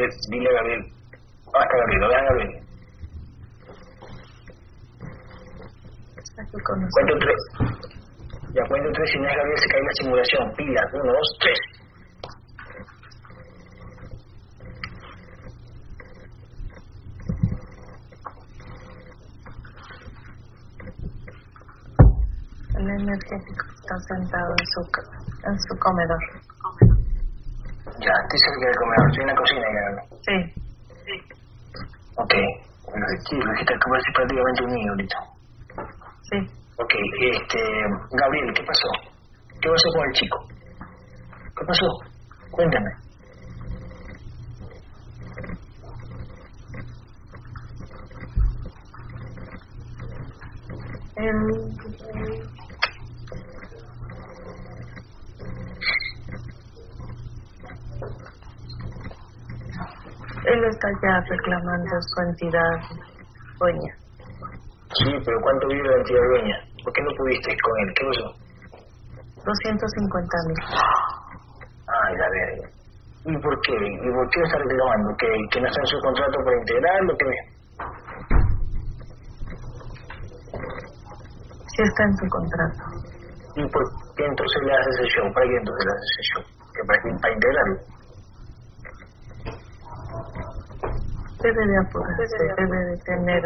Gabriel, dile a Gabriel. Basta, Gabriel, vean Gabriel. Cuento tres. Ya cuento tres, si no es Gabriel, se cae la simulación. Pila, uno, dos, tres. El energético está sentado en su, en su comedor. Ya, estoy cerca del comedor, estoy en la cocina, ya. Sí. Ok. Bueno, sí, lo dijiste que parece prácticamente un niño ahorita. Sí. Ok, este, Gabriel, ¿qué pasó? ¿Qué pasó con el chico? ¿Qué pasó? Cuéntame. Él está ya reclamando su entidad dueña. Sí, pero ¿cuánto vive la entidad dueña? ¿Por qué no pudiste con él? ¿Qué pasó? 250 mil. Ay, la verga. ¿Y por qué? ¿Y por qué está reclamando? ¿Que, ¿Que no está en su contrato para integrar o qué? Sí está en su contrato. ¿Y por qué entonces le haces show? ¿Para qué entonces le haces ese show? ¿Que para, para integrarlo? Debe de apurarse, debe de tener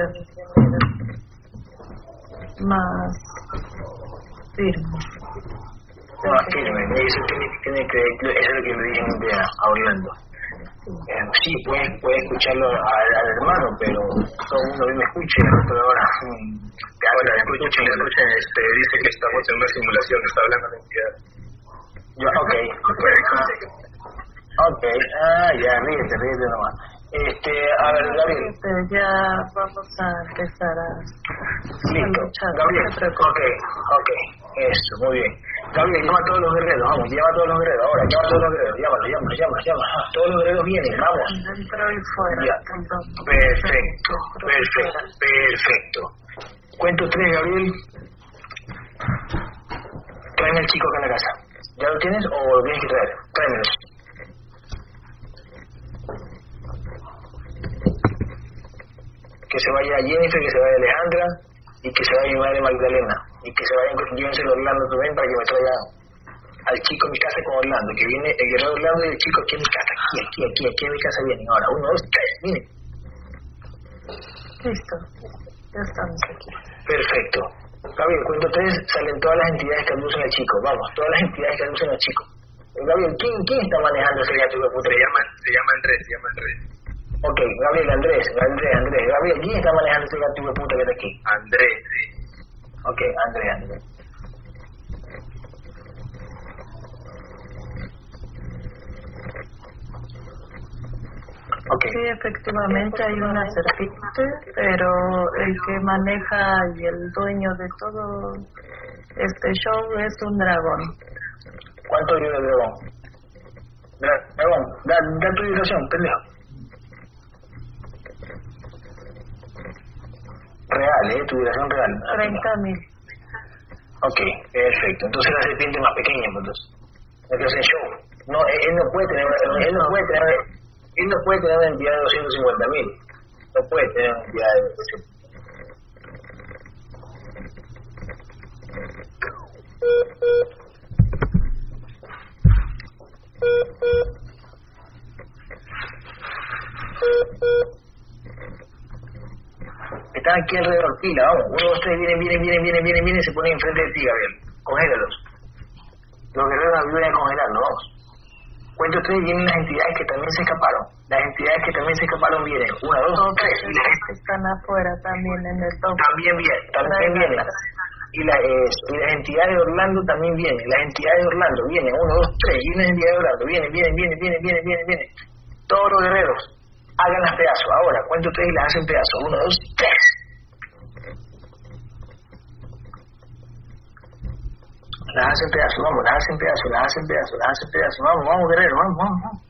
más firme. Más firme. Eso tiene, tiene que, eso es lo que le dije un día a Orlando. Eh, sí, puede, puede escucharlo al, al hermano, pero todo el mundo me escucha y el otro ahora... mm, escucha, te escucha, este, dice que estamos en una simulación, está hablando de entidad. Yo, ok, ok. Ok, ah, ya, ríete, ríete nomás. Este, a ver, Gabriel. Pero ya vamos a empezar a, Listo. Gabriel, No ok, ok. Eso, muy bien. Gabriel, llama a todos los guerreros, vamos, llama a todos los guerreros, ahora, llama a todos los guerreros, llámalo, llámalo, llámalo, llámalo. Ah, todos los guerreros vienen, vamos. Dentro y fuera. Ya. Perfecto, perfecto, perfecto. Cuento tres, Gabriel. Tráeme al chico acá en la casa. ¿Ya lo tienes o lo tienes que traer? Tráemelo. Que se vaya Jennifer, que se vaya Alejandra y que se vaya mi madre Magdalena. Y que se vayan, llévenselo a Orlando también para que me traiga al chico en mi casa con Orlando. Que viene el guerrero Orlando y el chico aquí en mi casa. Aquí, aquí, aquí, aquí en mi casa vienen. Ahora, uno, dos, tres, miren. Listo. Ya estamos aquí. Perfecto. Gabriel, cuento tres, salen todas las entidades que aducen al chico. Vamos, todas las entidades que aducen al chico. Eh, Gabriel, ¿quién, quién está manejando ese gato de puta? Se llama, se llama Andrés, se llama Andrés. Ok, Gabriel, Andrés, Andrés, Andrés. Gabriel, ¿quién está manejando ese gato de puta que está aquí? Andrés, sí. Ok, Andrés, Andrés. Ok, Sí, efectivamente hay una serpiente, pero el que maneja y el dueño de todo este show es un dragón. ¿cuánto vive el dragón? Dra- Dragón, da, da tu dirección, pendejo. Real, ¿eh? Tu dirección real. 30 mil. Ok, perfecto. Entonces la serpiente más pequeña, pues, entonces. Entonces show. No, él, él no puede tener, él no puede tener, él no puede tener una entidad de 250 mil. No puede tener una entidad de 250 Están aquí alrededor, pila, vamos. Uno, dos, tres, vienen, vienen, vienen, vienen, vienen, vienen se ponen enfrente de ti, Gabriel. Congélalos. Los guerreros ayudan a congelarlos, vamos. Cuento tres, vienen las entidades que también se escaparon. Las entidades que también se escaparon vienen. Una, dos, tres. Y las Los que están afuera también en el top. también vienen, también vienen. Y, la, eh, y las entidades de Orlando también vienen. Las entidades de Orlando vienen. Uno, dos, tres. Y las entidades de Orlando vienen, vienen, vienen, vienen, vienen, vienen, vienen. Todos los guerreros hagan las pedazos. Ahora, cuento tres y las hacen pedazos. Uno, dos, tres. Las hacen pedazos, vamos, las hacen pedazos, las hacen pedazos, las hacen pedazos. Vamos, vamos, guerreros, vamos, vamos, vamos.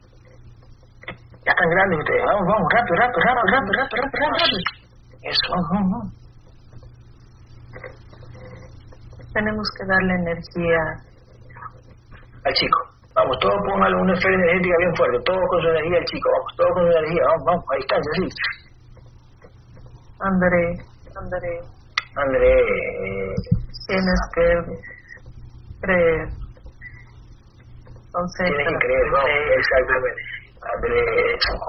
Ya están grandes ustedes. Vamos, vamos, rápido, rápido, rápido, rápido, rápido, rápido, rápido. Eso, vamos, vamos, vamos. Tenemos que darle energía Al chico. Vamos, todos pónganle una esfera energética bien fuerte, todos con su energía, chico, vamos, todos con su energía, vamos, vamos, a distancia, sí. André, André. André. Tienes que creer. Entonces, Tienes que creer, vamos, exactamente. André,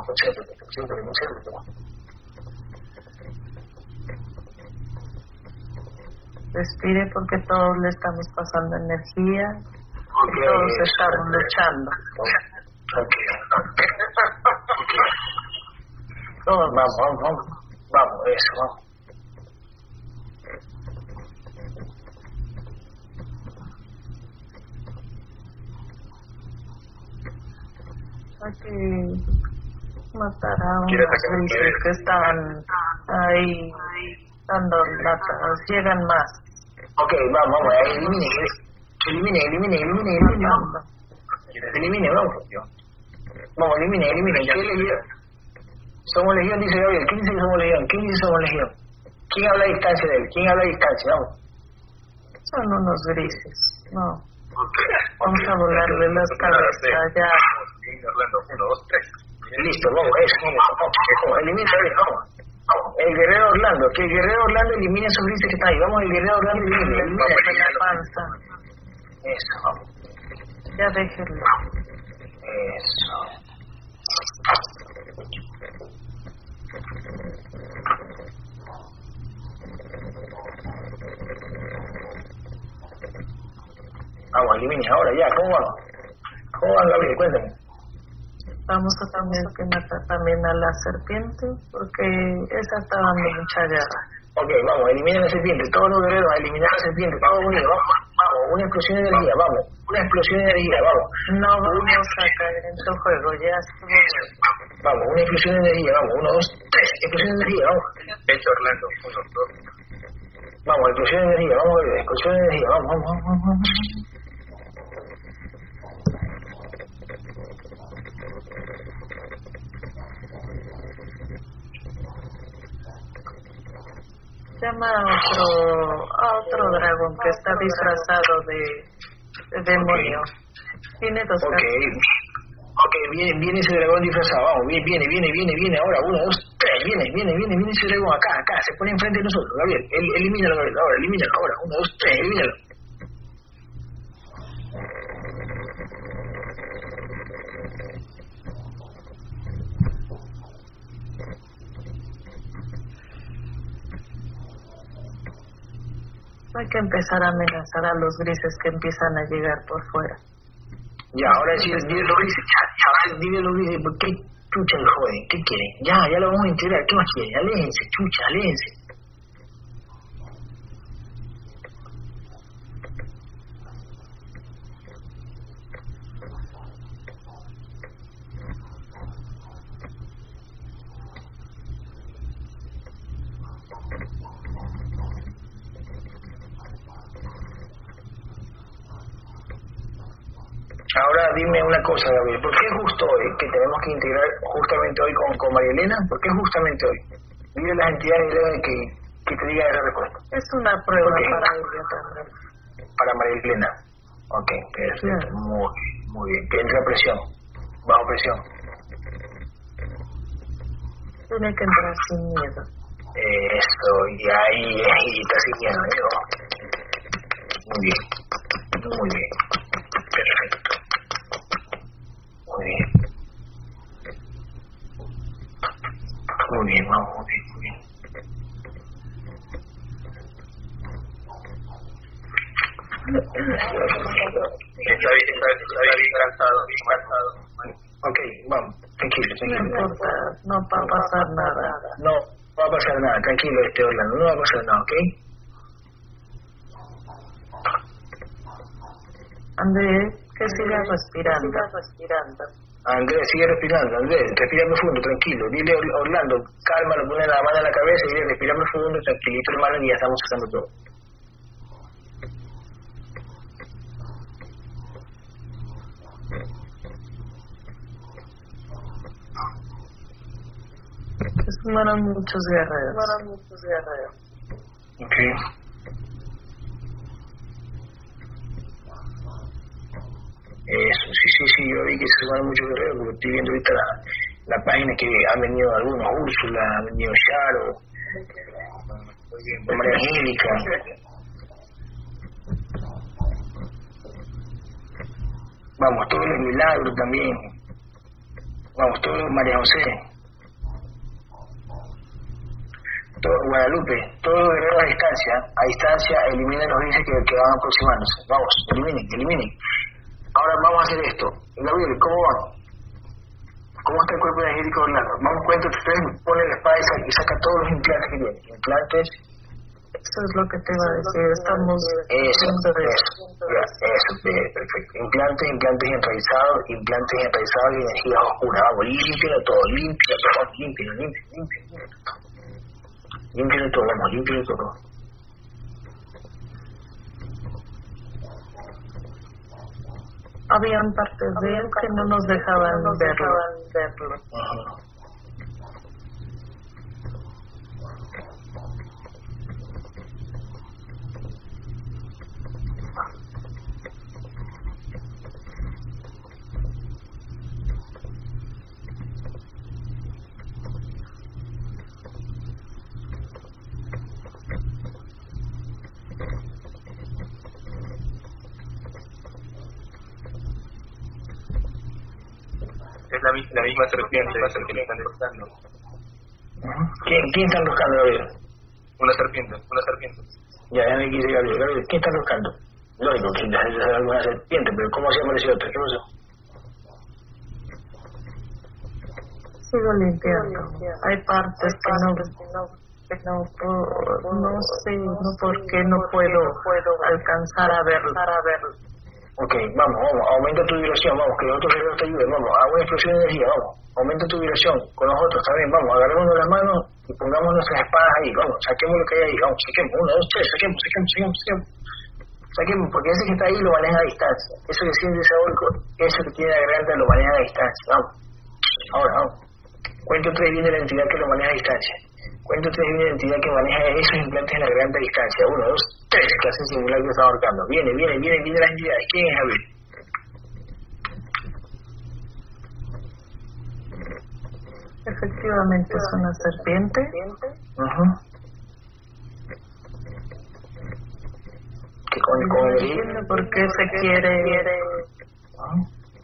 concéntrate, concéntrate, concéntrate. Respire porque todos le estamos pasando energía todos estamos luchando. Todos. Vamos, vamos, vamos. Vamos, eso, vamos. Que matar a unos que están ahí dando latas, llegan más. Ok, vamos, vamos, elimine, elimine, elimine, elimine, elimine, vamos. Elimine, vamos. Vamos, elimine, elimine. ¿Qué legión? Somos legión, dice Gabriel. ¿Quién dice que somos legión? ¿Quién dice que somos legión? ¿Quién habla a distancia de él? ¿Quién habla a distancia? Vamos. Son unos grises, no. Vamos a volarle las cabezas ya. Uno, dos, tres. Listo, vamos, eso, vamos, elimina, vamos. El guerrero Orlando, que el guerrero Orlando elimine esos grises que están ahí. Vamos, el guerrero Orlando elimine, elimine la panza. Eso. Ya déjenlo. Eso. Vamos, elimine ahora, ya, ¿cómo vamos? ¿Cómo va, Gabriel? Cuéntame. Vamos a también que matar también a la serpiente, porque esa está dando mucha guerra. Ok, vamos, elimina la serpiente, todos los guerreros a eliminar la serpiente, vamos unidos, vamos, vamos, una explosión de energía, vamos, una explosión de energía, vamos. No vamos a caer en su juego, ya Vamos, una explosión de energía, vamos, uno, dos, tres, explosión de energía, vamos. Hecho Orlando, uno, dos. Vamos, explosión de energía, vamos, explosión de energía, vamos, vamos, vamos, vamos. Llama a otro, a otro dragón que está disfrazado de, de demonio. Tiene dos okay. Ok, viene, viene ese dragón disfrazado, vamos, viene, viene, viene, viene, viene, ahora, uno, dos, tres, viene, viene, viene, viene ese dragón acá, acá, se pone enfrente de nosotros, Gabriel, el, elimínalo, Gabriel, ahora, elimínalo, ahora, uno, dos, tres, elimínalo. Hay que empezar a amenazar a los grises que empiezan a llegar por fuera. Ya, ahora sí, dile los grises, ya, ya, dile los grises, ¿por qué chucha el joven? ¿Qué quieren? Ya, ya lo vamos a integrar, ¿qué más quieren? Aléjense, chucha, aléjense. Ahora dime una cosa, Gabriel, ¿por qué justo hoy que tenemos que integrar justamente hoy con, con María Elena? ¿Por qué justamente hoy? Dile a las entidades que, que te digan esa respuesta. Es una prueba para ella también. Para María Elena. Ok, perfecto. Muy, muy bien. Que entre presión. Bajo presión. Tiene que entrar sin miedo. Eso, y ahí, ahí está sin miedo. ¿eh? Muy bien. Muy bien. Perfecto. Muy bien. Muy bien, vamos, muy bien, muy bien. Está bien, está, bien cansado, bien cansado. Ok, vamos, tranquilo, tranquilo. No importa, no va a pasar nada. No va a pasar nada, tranquilo este Orlando, no va a pasar nada, ¿ok? Andrés, que siga respirando. Siga respirando. Andrés, sigue respirando, Andrés, respira profundo, tranquilo. Dile Orlando, calma, lo pone la mano en la cabeza y dile, respira profundo, tranquilito hermano, y ya estamos haciendo todo. Se mueren muchos guerreros. Mueren muchos guerreros. Ok. Eso. Sí, sí, sí, yo vi que se sumaron muchos guerreros, porque estoy viendo ahorita la, la página que han venido algunos, Úrsula, ha venido Charo, María Angélica. Vamos, todos los milagros también. Vamos, todos María José. Todo, Guadalupe, todos los guerreros a distancia, a distancia eliminen los dice que, que van aproximándose. Vamos, eliminen, eliminen. Ahora vamos a hacer esto. Gabriel, ¿cómo va? ¿Cómo está el cuerpo energético de Orlando? Vamos, cuento, ustedes ponen la espada y saca todos los implantes que tienen. Implantes, Eso es lo que te iba a decir. Estamos eso, eso, ya, eso, perfecto. Implantes, implantes enraizados, implantes enraizados y energía oscura. Vamos, límpialo todo, límpialo todo, límpialo, límpialo, límpialo. Límpialo todo, vamos, límpialo todo. Habían partes de él que no nos dejaban verlo. Ajá. La, la misma serpiente le están buscando. ¿Quién, ¿Quién está buscando, Gabriel? Una serpiente, una serpiente. Ya, ya me quise Gabriel. Gabriel, ¿quién está buscando? Lógico, que ya es alguna serpiente, pero ¿cómo se apareció otra? ¿Qué pasó? Sigo limpiando. Hay partes que no, que no, no sé no por qué no puedo, puedo alcanzar a verlo. Ok, vamos, vamos, aumenta tu vibración, vamos, que los otros guerreros te ayuden, vamos, hago una explosión de energía, vamos, aumenta tu vibración con los otros también, vamos, agarrémonos las manos y pongamos nuestras espadas ahí, vamos, saquemos lo que hay ahí, vamos, saquemos, uno, dos, tres, saquemos, saquemos, saquemos, saquemos, saquemos, porque ese que está ahí lo maneja a distancia, eso que siente ese orco, eso que tiene la garganta lo maneja a distancia, vamos, ahora, vamos, cuento tres viene la entidad que lo maneja a distancia, tres viene la entidad que maneja esos implantes en la a distancia, uno, dos, tres, hacen simular que está ahorcando, viene, viene, viene, viene las entidades, ¿quién es Javier? Efectivamente es una serpiente. Ajá. Que con, el por qué se quiere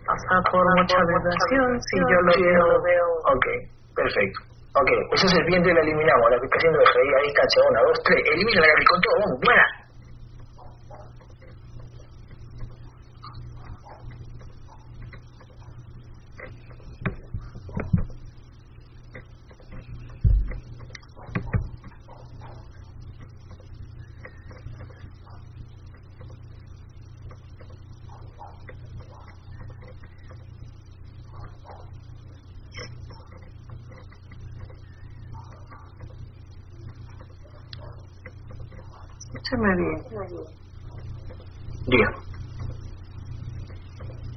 pasar por mucha vibración si yo lo veo. Ok, perfecto. Ok, esa serpiente la eliminamos, la eso ahí a distancia. Una, dos, tres. Elimina la con todo, vamos, buena. Escúchame bien. Diga.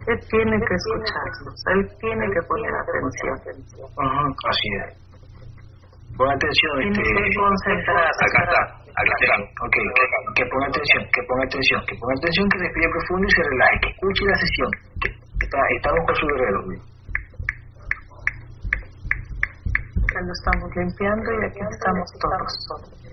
Él tiene que escucharnos. Él tiene que poner atención. Ajá, así es. Pon atención, este. Acá está, acá está. Ok, que ponga atención, que ponga atención, que ponga atención, que respire profundo y se relaje, que escuche la sesión. Está- estamos con su guerrero. Que lo estamos limpiando y aquí estamos todos.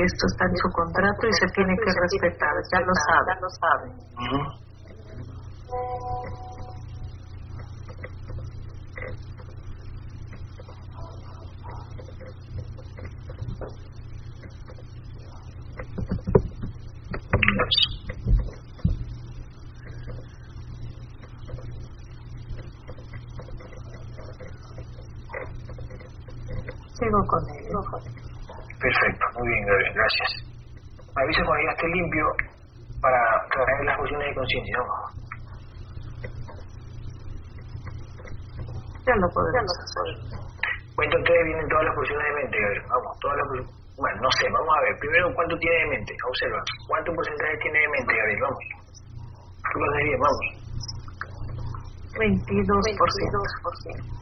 Esto está en su contrato y se tiene que respetar. Ya lo sabe. lo sabe. Ujú. Sigo con él. Perfecto, muy bien, Gabriel, gracias. Me avisa cuando ya esté limpio para traer las fusiones de conciencia. ¿no? Ya lo podemos hacer. Cuento ustedes vienen todas las posiciones de mente, Gabriel. Vamos, todas las. Bueno, no sé, vamos a ver. Primero, ¿cuánto tiene de mente? Observa. ¿Cuánto porcentaje tiene de mente, Gabriel? Vamos. Tú lo haces bien, vamos. 22%.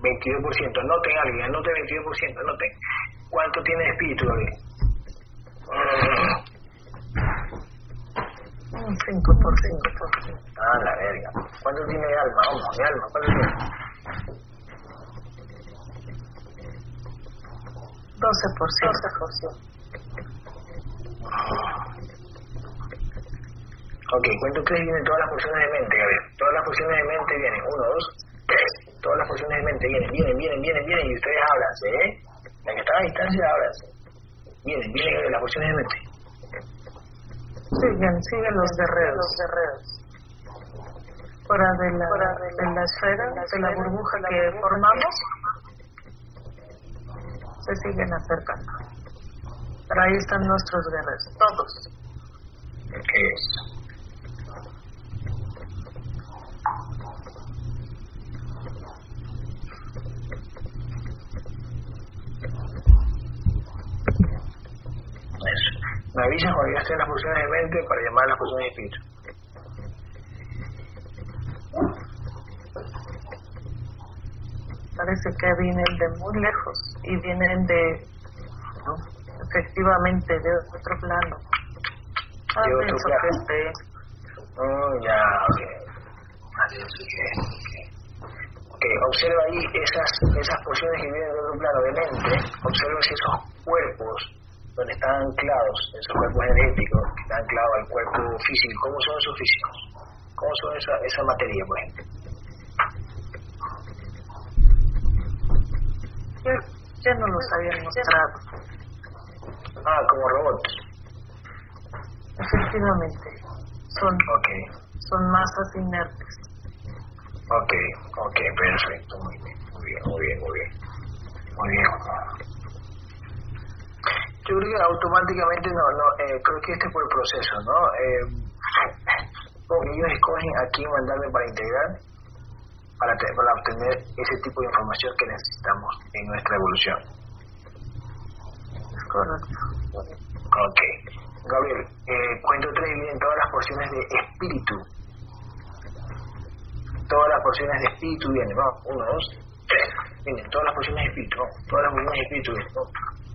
22%. Anoten alguien, anoten 22%, anoten. ¿Cuánto tiene de espíritu, Gabriel? Mm. 5%. Ah, la verga. ¿Cuánto tiene alma? Vamos, mi alma, ¿cuánto tiene? 12%. 12%. Ok, cuento tres vienen todas las funciones de mente, Gabriel. Todas las funciones de mente vienen. Uno, dos, tres. Todas las funciones de mente vienen, vienen, vienen, vienen, vienen. Y ustedes hablan, ¿eh? La que está a distancia, hablan. Vienen, vienen las funciones de mente. Siguen, siguen los guerreros. Los guerreros. Fuera de la, Fuera de la, de la esfera, de la burbuja que formamos, se siguen acercando. Pero ahí están nuestros guerreros, todos. Ok. Me avisas cuando ya estén las funciones de mente para llamar a las funciones de espíritu. Parece que vienen de muy lejos y vienen de, efectivamente, de otro plano. Ah, de otro plano. Este... Oh, ya, ok. Ok, observa ahí esas, esas porciones que vienen de otro plano de mente, observa esos cuerpos donde están anclados esos cuerpos energéticos, que están anclados al cuerpo físico. ¿Cómo son esos físicos? ¿Cómo son esa, esa materia, por ejemplo? Ya, ya no los habían mostrado. Ah, como robots. Efectivamente. Son, okay. son masas inertes. Ok, ok, perfecto. Muy bien, muy bien, muy bien, muy bien. Muy bien yo creo que automáticamente no, no eh, creo que este fue el proceso, ¿no? Eh, porque ellos escogen a quién mandarle para integrar, para, para obtener ese tipo de información que necesitamos en nuestra evolución. Correcto. Ok. Gabriel, eh, cuento tres vienen todas las porciones de espíritu. Todas las porciones de espíritu vienen, ¿no? Uno, dos, tres. Vienen todas las porciones de espíritu, ¿no? Todas las porciones de espíritu vienen, ¿no?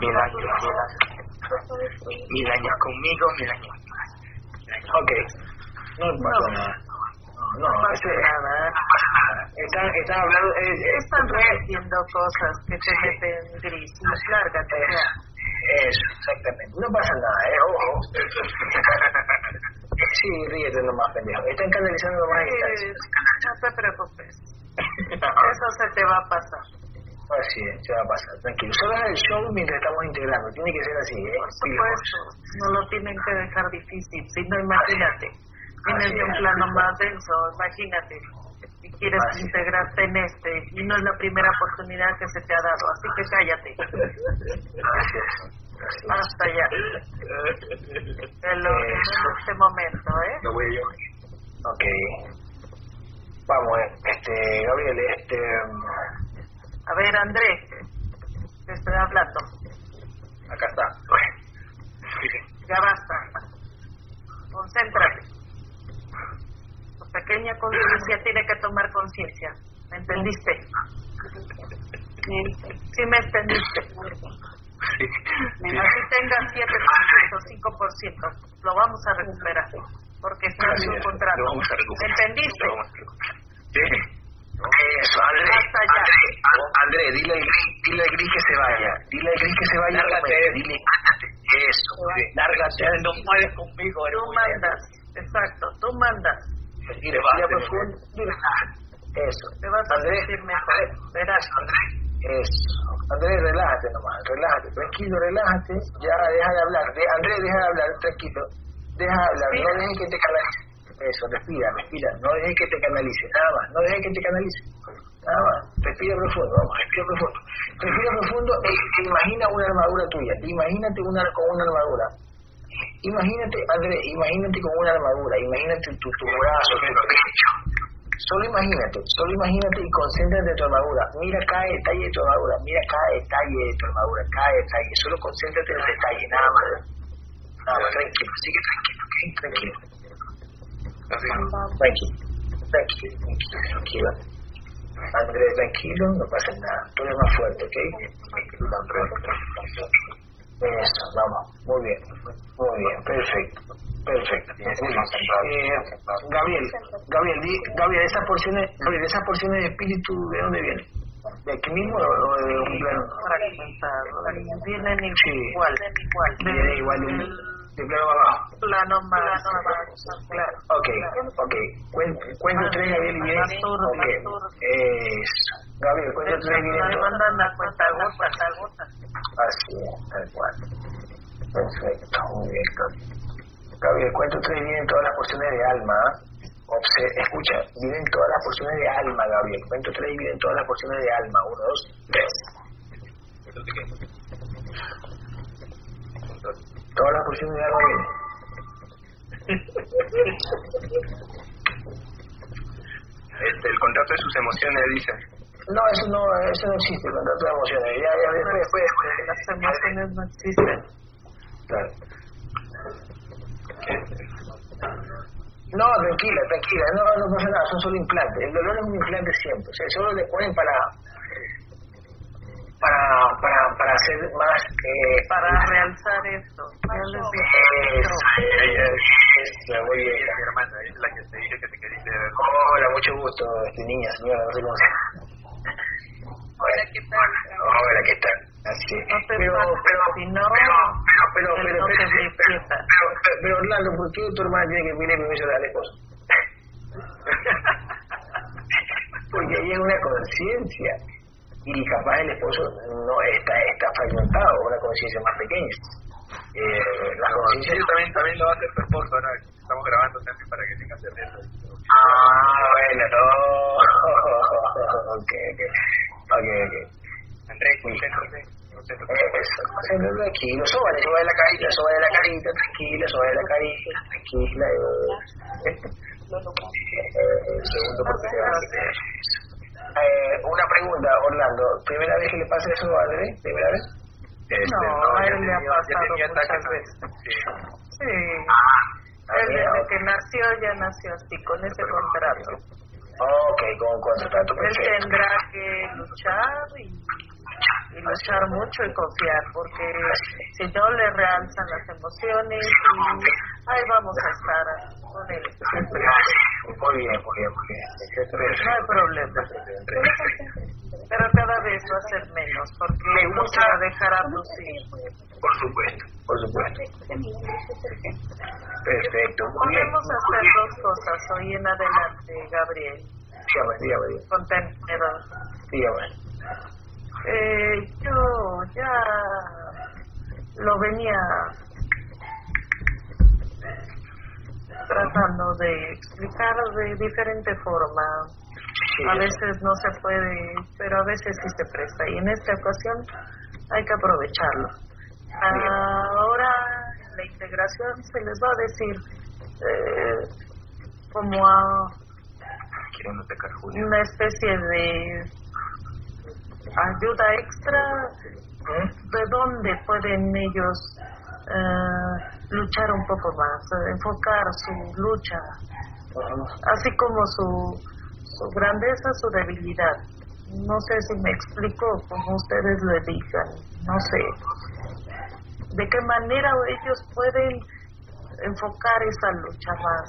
Mil años, mil años, conmigo, mil años Ok, no pasa nada. No, no, pasa nada. Están, están hablando. Eh, están repitiendo cosas que te meten gris. Lárgate. Eso, exactamente. No pasa nada, ¿eh? Ojo. sí, ríete nomás, pendejo. Están canalizando nomás. Sí, no te preocupes. Eso se te va a pasar. Así es, se va a pasar, tranquilo. Solo es el show mientras estamos integrando, tiene que ser así, ¿eh? Por supuesto, no lo tienen que dejar difícil, si no, imagínate, tienes un plano más denso, imagínate, si quieres integrarte en este, y no es la primera oportunidad que se te ha dado, así que cállate. Así es. Hasta ya. en este momento, ¿eh? Lo voy yo. Ok. Vamos, este, Gabriel, este... A ver, Andrés, te estoy hablando. Acá está. Ya basta. Concéntrate. Pequeña conciencia tiene que tomar conciencia. ¿Me entendiste? Sí, me entendiste. Así tengas 7%, 5%, lo vamos a recuperar. Porque está en su contrato. ¿Me entendiste? Sí. Eso, André, André, dile al gris, dile al gris que se vaya, dile al gris que se vaya, lárgate, dile, eso, lárgate, no puedes conmigo, tú mandas, exacto, tú mandas. Respira profundo, eso, te vas a André, sentir mejor, verás. André, eso, André, relájate nomás, relájate, tranquilo, relájate, ya deja de hablar, André, deja de hablar, tranquilo, deja de hablar, no dejes que te canalice. Eso, respira, respira. No dejes que te canalice, nada más. No dejes que te canalice. Nada más. Respira profundo, vamos, respira profundo. Respira profundo e, imagina una armadura tuya. Imagínate una, con una armadura. Imagínate, Andrés, imagínate con una armadura. Imagínate tu, tu brazo, tu pecho. Solo imagínate, solo imagínate y concéntrate en tu armadura. Mira cada detalle de tu armadura, mira cada detalle de tu armadura, cada detalle. Solo concéntrate en el detalle, nada más. Nada tranquilo, sigue tranquilo. Tranquilo. Tranquilo, tranquilo, tranquilo, tranquilo. Andrés, tranquilo, no pasa nada. Tú eres más fuerte, ¿ok? Eso, vamos, muy bien, muy bien, perfecto. Perfecto. Eh, Gabriel, Gabriel, Gabriel, esas porciones, Gabriel, esas porciones de espíritu, ¿de dónde vienen? ¿De aquí mismo o de un plano? Vienen igual, igual. Vienen igual plano abajo. Plano más claro. Ok, ok. Cuento, tres, Gabriel, y bien. Ok. Eso. Gabriel, cuento tres, bien. Me mandan la cuenta gota, gota. Así es, tal cual. Perfecto, muy bien, Gabriel, cuento tres vienen todas las porciones de alma. escucha, vienen todas las porciones de alma, Gabriel. Cuento tres y vienen todas las porciones de alma. Uno, dos, tres. Todas las porciones de alma vienen. Este, el contrato de sus emociones, dice. No, eso no, eso no existe, el contrato de emociones. Ya, ya, después, después, después. Las emociones no existen. Claro. No, tranquila, tranquila, no, no pasa nada, son solo implantes. El dolor es un implante siempre, o sea, solo le ponen para para para para hacer más eh, para realzar esto. Ya muy bien. Mi hermana, es la que te dije que te quería ver. Hola, mucho gusto, este, niña, señora, no sé cómo se Hola, ¿qué tal? Hola, ¿qué tal? Así No te pero, pero, pero, si no, pero, pero, pero, no te pero, despierta. pero, pero, pero, Orlando, ¿por qué tu hermana tiene que pedirle permiso al esposo? Porque ahí hay una conciencia y capaz el esposo no está, está fragmentado, una conciencia más pequeña. Eh, la conciencia también, también lo va a hacer tu esposo ahora. Estamos grabando también para que tengas certeza. Ah, bueno, no. ok, ok. Ok, ok. Andrés, concéntrate. concéntrate. Sóbale, sóbale la carita, la carita, tranquila, la carita, tranquila. Eh, segundo eh, una pregunta, Orlando. ¿Primera vez que le pasa eso a Andrés? ¿Primera vez? Este, No, a ya él le ha pasado muchas ataques. veces. Sí. Sí. Ah, Él desde que nació ya nació así, con ese contrato. Ok, con contrato Él perfecto. tendrá que luchar y, y luchar mucho y confiar, porque si no le realzan las emociones y ahí vamos a estar con él. siempre. Muy bien, muy bien, muy bien. No hay problema. Pero cada vez va a ser menos, porque Me no gusta- se va a dejar abducir. Por supuesto, por supuesto. Perfecto, muy bien. Podemos hacer dos cosas hoy en adelante, Gabriel. Dígame, dígame, dígame. Contenedor. dígame. Eh, yo ya lo venía tratando de explicar de diferente forma. A veces no se puede, pero a veces sí se presta. Y en esta ocasión hay que aprovecharlo. Ahora la integración se les va a decir eh, como a una especie de ayuda extra ¿Mm? de dónde pueden ellos eh, luchar un poco más, eh, enfocar su lucha, así como su, su grandeza, su debilidad. No sé si me explico como ustedes le digan, no sé. ¿De qué manera ellos pueden enfocar esa lucha más,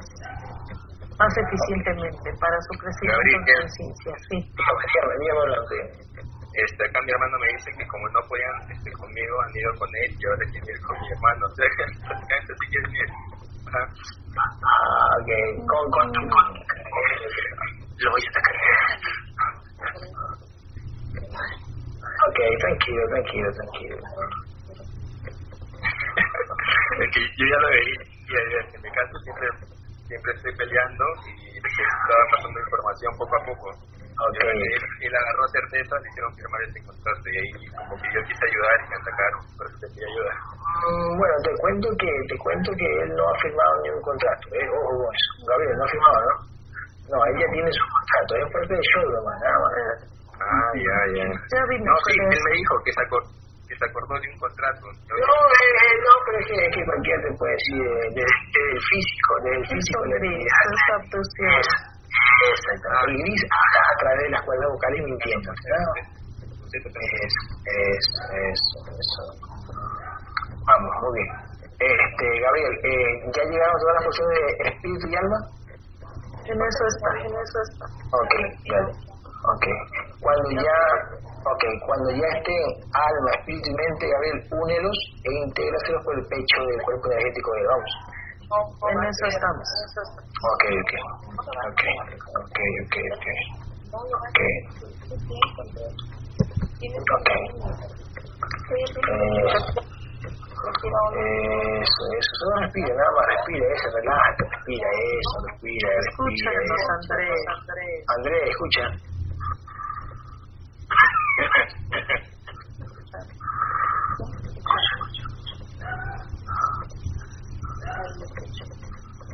más eficientemente para su crecimiento en Gabriel. conciencia? Sí. Este, acá mi hermano me dice que como no podían este, conmigo, han ido con él y ahora quieren ir con mi hermano. O sea, que prácticamente sí quieren ir. Ajá. Ah, ok. Con, con, con. Lo voy a sacar. Ok, tranquilo, tranquilo, tranquilo. es que yo ya lo veía, ya, en mi caso siempre, siempre estoy peleando y estaba pasando información poco a poco. Ok. Y Él, él agarró certeza, le hicieron firmar este contrato y ahí como que yo quise ayudar y me atacaron, por eso te pedí ayuda. Mm, Bueno, te cuento que te cuento que él no ha firmado ningún contrato. Eh, ojo con eso. Gabriel, no ha firmado, ¿no? No, ella tiene su contrato, es parte del show nomás, nada más. Ah, ya, ya. Ya No, sí, él me dijo que se, acor- que se acordó de un contrato. No, eh, eh, no, pero es que, es que cualquiera te puede decir eh, desde desde el físico, desde el Es físico. un le- gris a, a través de las cuerdas vocales mintiendo. ¿no? Usted te Es, es, es, eso. Vamos, muy bien. Este, Gabriel, eh, ¿ya llegaron todas las porciones de espíritu y alma? En eso está, en eso está. Ok, dale. Ok. Cuando ya, okay, cuando ya estén alma, espíritu y mente, Gabriel, únelos e intégraselos por el pecho del cuerpo energético de. Vamos. En eso estamos. Ok, ok. Ok, ok, ok, ok. Ok. Ok. Eh, eso, eso. Solo respira, nada más respira, eso, relájate, respira, eso, respira, respira. Escúchanos. Andrés. Andrés, escucha.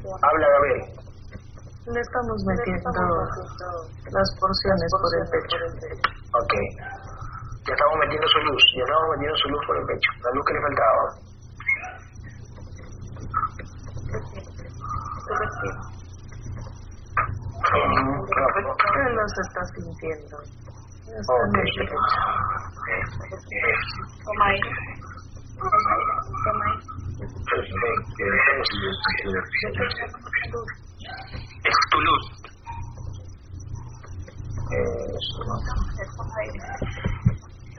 Habla, Gabriel. Le estamos metiendo las porciones por el pecho. Ok. Ya estamos metiendo su luz, ya estamos metiendo su luz por el pecho. La luz que le faltaba. Él los está sintiendo. Está Ok. en el pecho.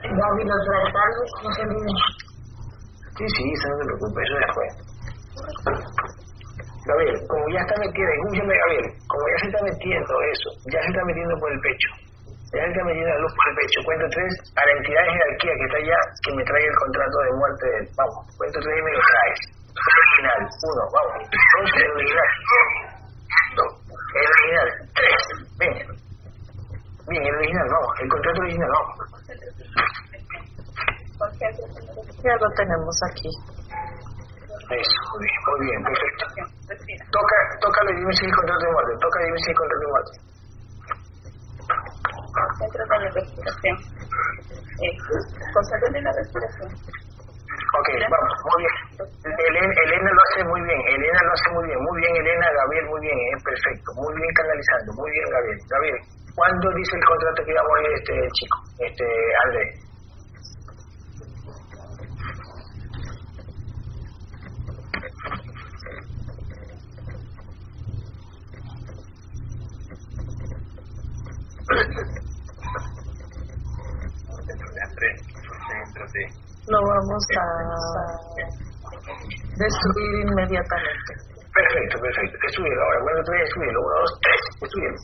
Gaby, los retardos se. Sí, sí, eso no te preocupes, eso después. Gabriel, como ya está metiendo, escúchame Gabriel, como ya se está metiendo eso, ya se está metiendo por el pecho, ya se está metiendo la luz por el pecho, cuento tres a la entidad de jerarquía que está allá, que me traiga el contrato de muerte vamos, cuento tres y me lo traes. El original, uno, vamos, dos, el original, dos, el original, tres, ven, bien, el original, vamos, el contrato original, vamos. Ya lo tenemos aquí. Eso, muy bien, bien, perfecto. Toca, toca dime si el contrato de muerte, toca y dime si el contrato de muerte. Centro de la respiración. Eh, en la respiración. Ok, vamos, muy bien. Elena, Elena lo hace muy bien, Elena lo hace muy bien, muy bien Elena, Gabriel muy bien, es perfecto, muy bien canalizando, muy bien Gabriel. Gabriel, ¿cuándo dice el contrato que íbamos a ir este chico, este? Andrés, concéntrate. Lo vamos a destruir inmediatamente. Perfecto, perfecto, destruyelo ahora, te voy a destruirlo, uno, dos, tres, destruyelo.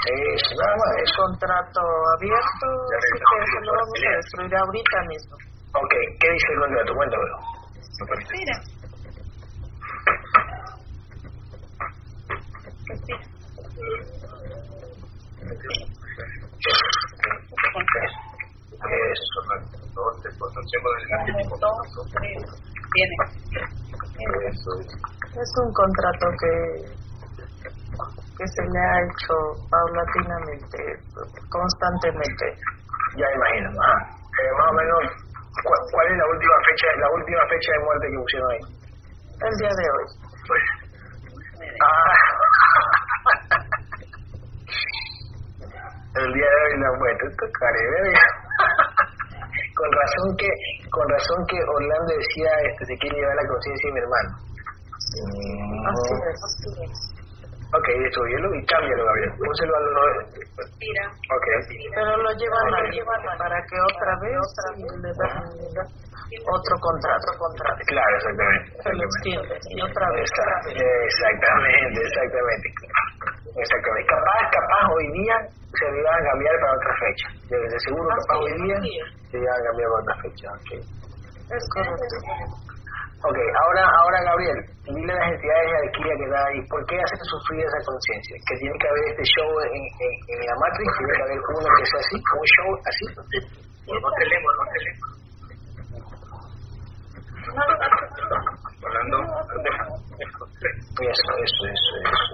Eso, nada más, El eso. contrato abierto, así que se lo vamos a destruir ahorita mismo. Ok, ¿qué dice el contrato? Cuéntamelo. Respira. Respira. Es. Un contrato que, que se le ha hecho paulatinamente, constantemente. ya imagino. Ah, eh, más o menos, ¿cuál, cuál es la última fecha la última fecha de muerte que pusieron ahí? El día de hoy. Ah, el día de hoy la muerte, esto carebe. con razón que con razón que Orlando decía este se quiere llevar la conciencia de mi hermano. Mm, Así es. Así es. Ok, destruyelo y cámbialo, Gabriel. Pónselo a los... Respira. Ok. Pero lo llevan ahí para que otra vez le dan otro contrato, contrato. Claro, exactamente. Se lo extiende y otra vez. Exact- Exactamente, exactamente. Exactamente. Capaz, capaz hoy día se le iban a cambiar para otra fecha. De, de seguro, capaz hoy día se iban a cambiar para otra fecha. Ok, Es correcto. okay ahora, ahora Gabriel, dile a las entidades de jerarquía que da ahí, ¿por qué hacen sufrir esa conciencia? Que tiene que haber este show en, en, en la Matrix, tiene que haber uno que sea así, un show así. No tenemos, no tenemos. No, no, no. hablando Eso, eso, eso,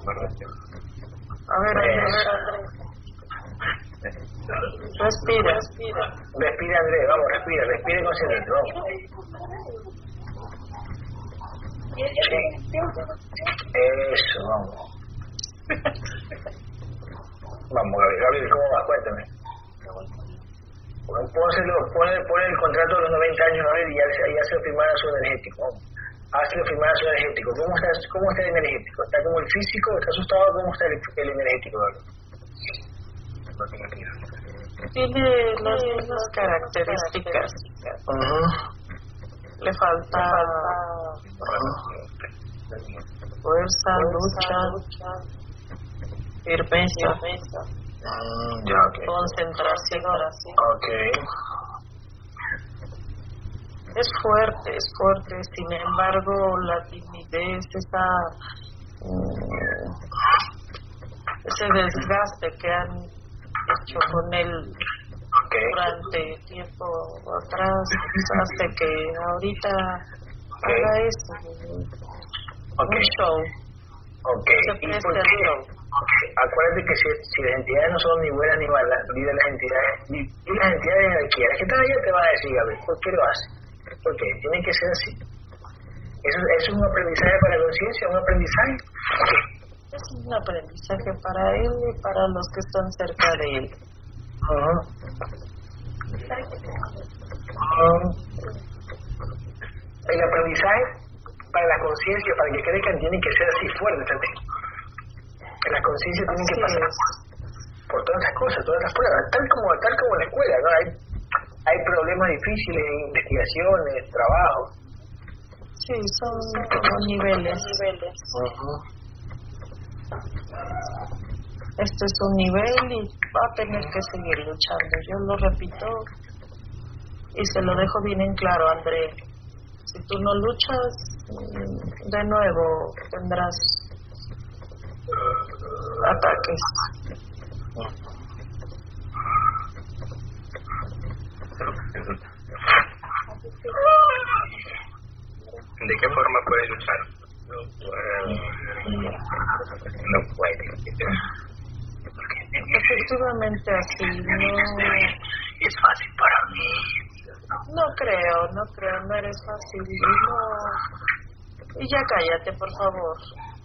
A ver, a ver, a ver. Respira, respira. Respira, Andrés, vamos, respira, respira consciente, vamos. Eso, vamos. Vamos, Gabriel, Gabriel, ¿cómo vas? Cuéntame. Pónselo, el contrato de los 90 años ver y ya, ya se lo firmara su energético. Vamos. Hazlo firmar su energético. ¿Cómo está, ¿Cómo está el energético? ¿Está como el físico? ¿Está asustado? ¿Cómo está el, el energético? Tiene las mismas características. Le falta fuerza, lucha, firmeza, Mm, concentración. Ok. Es fuerte, es fuerte. Sin embargo, la timidez, esa, mm, ese desgaste que han hecho con él durante tiempo atrás hace que ahorita haga eso, Ok. un show, se. Acuérdate que si, si las entidades no son ni buenas ni malas, ni de las entidades, ni las entidades jerarquías, las que allá te van a decir, Gabriel, ¿por qué lo hace? ¿Por qué? Tiene que ser así. ¿Eso, eso es un aprendizaje para la conciencia? ¿Un aprendizaje? Es un aprendizaje para él y para los que están cerca de él. Ajá. Ajá. El aprendizaje para la conciencia, para que crezcan, tiene que ser así fuerte también. La conciencia tiene que pasar por todas esas cosas, todas esas pruebas, tal como, tal como en la escuela, ¿no? Hay, hay problemas difíciles, investigaciones, trabajo. Sí, son como niveles. Este es un nivel y va a tener que seguir luchando. Yo lo repito y se lo dejo bien en claro, André. Si tú no luchas, mm, de nuevo tendrás ataques. ¿De qué forma puede luchar? No puede. Efectivamente así, no, Es fácil para mí. no creo, no creo, no eres fácil. No, y ya cállate, por favor.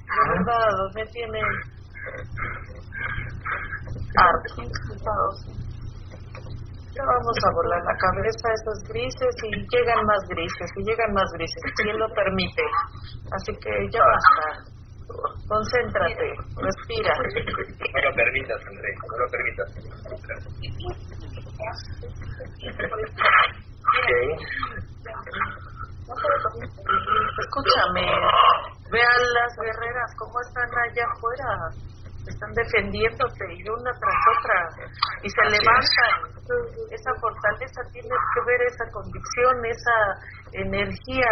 De verdad, me tiene harto. Ya vamos a volar la cabeza esos grises y llegan más grises y llegan más grises, si él lo permite. Así que ya basta. Concéntrate, respira. No lo permitas, André, no lo permitas. Escúchame, vean las guerreras cómo están allá afuera. Están defendiéndote y una tras otra. Y se levantan. Esa fortaleza tiene que ver esa convicción, esa energía.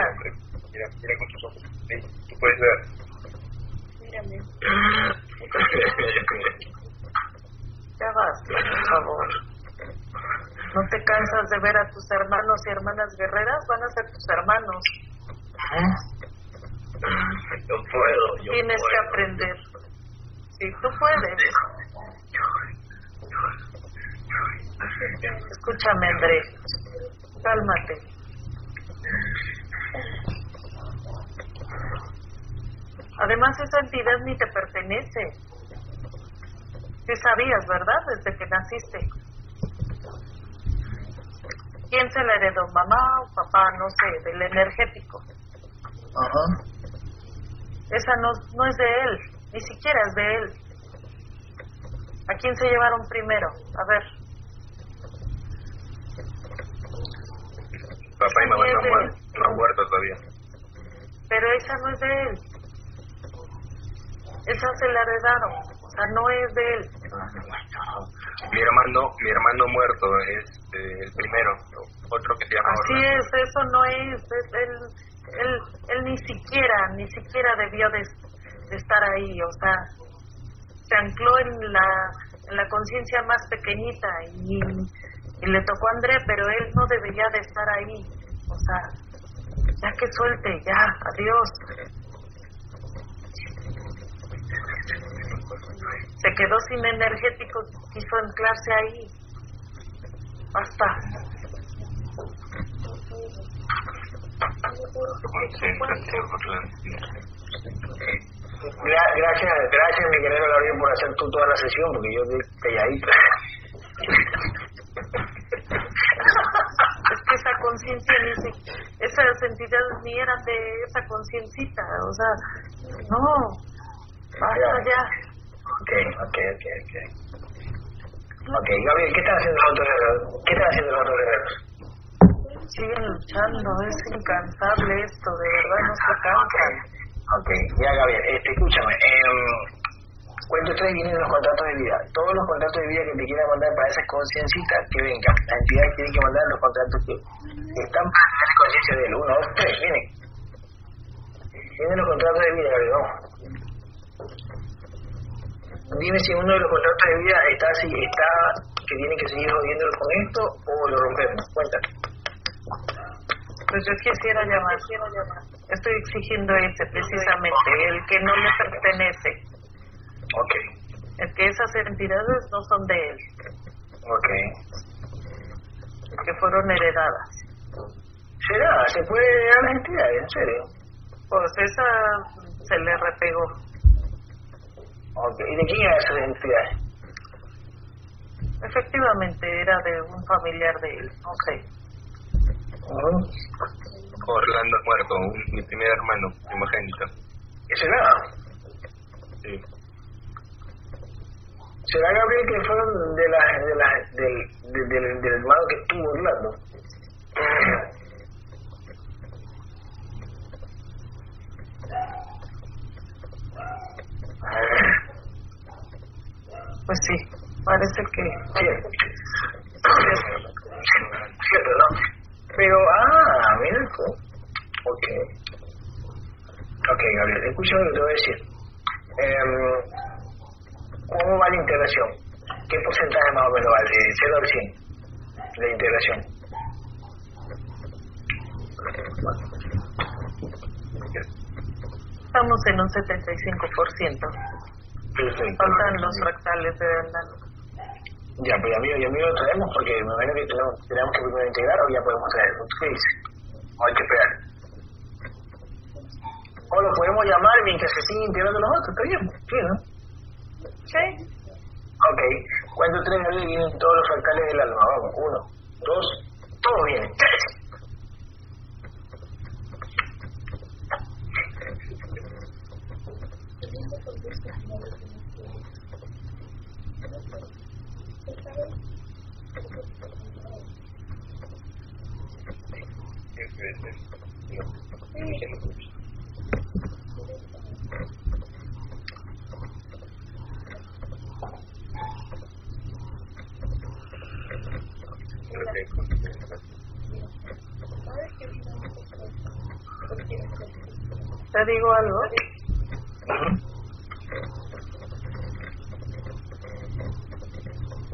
Mira, mira con tus ojos. Ven, Tú puedes ver. Mírame. Ya basta, por favor. ¿No te cansas de ver a tus hermanos y hermanas guerreras? Van a ser tus hermanos. Yo puedo, yo Tienes que aprender. Sí, tú puedes. Escúchame, André. Cálmate. Además, esa entidad ni te pertenece. Sí sabías, ¿verdad? Desde que naciste. ¿Quién se la heredó? ¿Mamá o papá? No sé, del energético. Ajá. Esa no, no es de él, ni siquiera es de él. ¿A quién se llevaron primero? A ver, Papá y mamá no muerto, no han muerto todavía. pero esa no es de él. Esa se la heredaron, o sea, no es de él. Mi hermano, mi hermano muerto es eh, el primero, otro que se llama Así Orlando. es, eso no es, es él, él, él ni siquiera, ni siquiera debió de, estar ahí, o sea, se ancló en la, en la conciencia más pequeñita y, y le tocó a André, pero él no debería de estar ahí, o sea, Ya que suelte, ya, adiós. Se quedó sin energético, quiso anclarse ahí. Basta. Gracias, gracias mi querido Gabriel por hacer tú toda la sesión, porque yo estoy calladito. es que esa conciencia, esas entidades ni eran de esa conciencita, o sea, no, basta ya. Ok, ok, ok, ok. Ok, Gabriel, ¿qué están haciendo los otros guerreros? ¿Qué están haciendo los otros guerreros? Siguen luchando, es incansable esto, de verdad no se cansan. Ok, ya Gabriel, este, escúchame, eh, Cuento 3 vienen los contratos de vida. Todos los contratos de vida que te quieran mandar para esas conciencitas, que vengan. La entidad tiene que mandar los contratos que están para tener conciencia de él. Uno, dos, tres, vienen. Vienen los contratos de vida, vamos. Dime si uno de los contratos de vida está así, está que tiene que seguir jodiéndolo con esto o lo rompemos. Cuéntame. Pues yo quisiera llamar, quiero llamar. Estoy exigiendo ese precisamente, el que no le pertenece. Ok. Es que esas entidades no son de él. Ok. Que fueron heredadas. ¿Será? ¿Se puede heredar las entidades? ¿En serio? Pues esa se le repegó. Ok. ¿Y de quién era esa entidad? Efectivamente, era de un familiar de él, no sé. Orlando muerto, un, mi primer hermano, primogénito. ¿Ese era? Sí. ¿Será Gabriel que fueron de la, de la, del, de, del, del hermano que estuvo Orlando? Pues sí, parece que... Sí. Cierto, ¿no? Pero, ah, mira, ok. Ok, Gabriel, escucha lo que te voy a decir. Eh, ¿Cómo va la integración? ¿Qué porcentaje más o menos va? ¿De 0 al 100? La integración. Estamos en un 75%. Perfecto. Faltan los fractales de verdad. Ya, pues a mí, y a mí lo traemos porque me imagino que tenemos, tenemos que primero integrar o ya podemos traerlo. ¿Qué dice? O hay que esperar. O lo podemos llamar mientras se siguen integrando los otros, está bien, sí, ¿no? Sí. Ok. Cuando tres ahí vienen todos los fractales del alma. Vamos. Uno, dos, todo bien. Tres. ¿Te digo algo?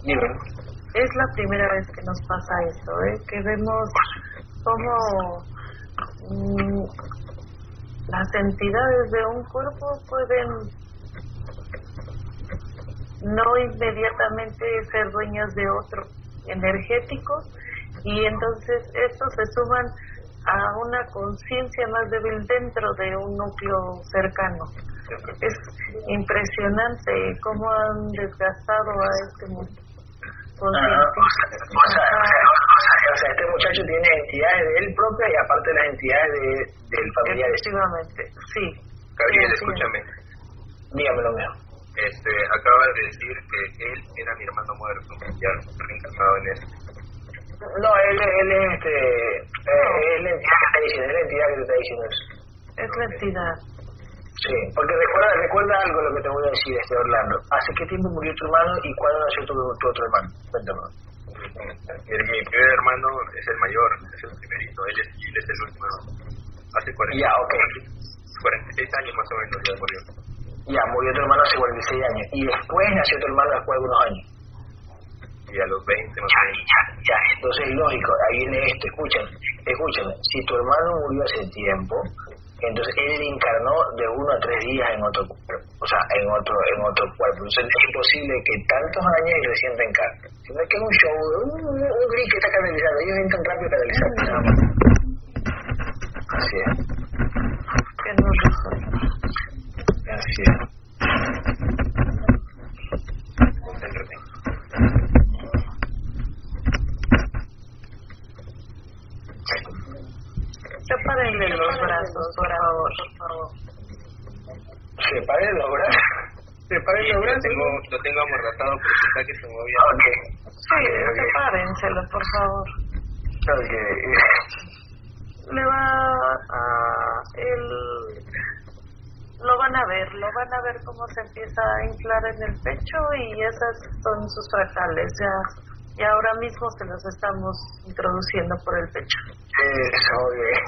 Es la primera vez que nos pasa esto, ¿eh? que vemos cómo mm, las entidades de un cuerpo pueden no inmediatamente ser dueñas de otro energético y entonces estos se suman a una conciencia más débil dentro de un núcleo cercano. Es impresionante cómo han desgastado a este mundo. O, sea, este muchacho tiene entidades de él propia y aparte las entidades de, del familiar. Efectivamente, sí. Gabriel, escúchame. Dígame lo mío. Este, acaba de decir que él era mi hermano muerto, ya reencarnado en él. No, él, él es este, eh, es la entidad que está diciendo, es la entidad que te está diciendo eso. Es la entidad. Sí, porque recuerda, recuerda algo lo que te voy a decir, este Orlando. ¿Hace qué tiempo murió tu hermano y cuándo nació tu, tu otro hermano? Cuéntame. Mi primer hermano es el mayor, es el primerito, él es, él es el último. Hace 40, ya, okay. 46 años más o menos ya murió. Ya, murió tu hermano hace 46 años. Y después nació tu hermano después de algunos años y a los 20 más ya, ya, ya, entonces lógico, ahí viene esto, escuchen, escúchame, si tu hermano murió hace tiempo, entonces él encarnó de uno a tres días en otro cuerpo, o sea, en otro en otro cuerpo. Entonces es imposible que tantos años y recién reencarne. Sino que es un show, un, un gris que está canalizado, ellos entran rápido nada más. Así es. Así es. Sepárenle los brazos, por favor. Separen los brazos. Separen los Lo brazos. tengo, lo tengo amordatado porque está que se movía. Ok. Sí, sepárenselo, por favor. Ok. Le va a... El, lo van a ver, lo van a ver cómo se empieza a inflar en el pecho y esas son sus fractales. Ya, y ahora mismo se los estamos introduciendo por el pecho. Eso, bien.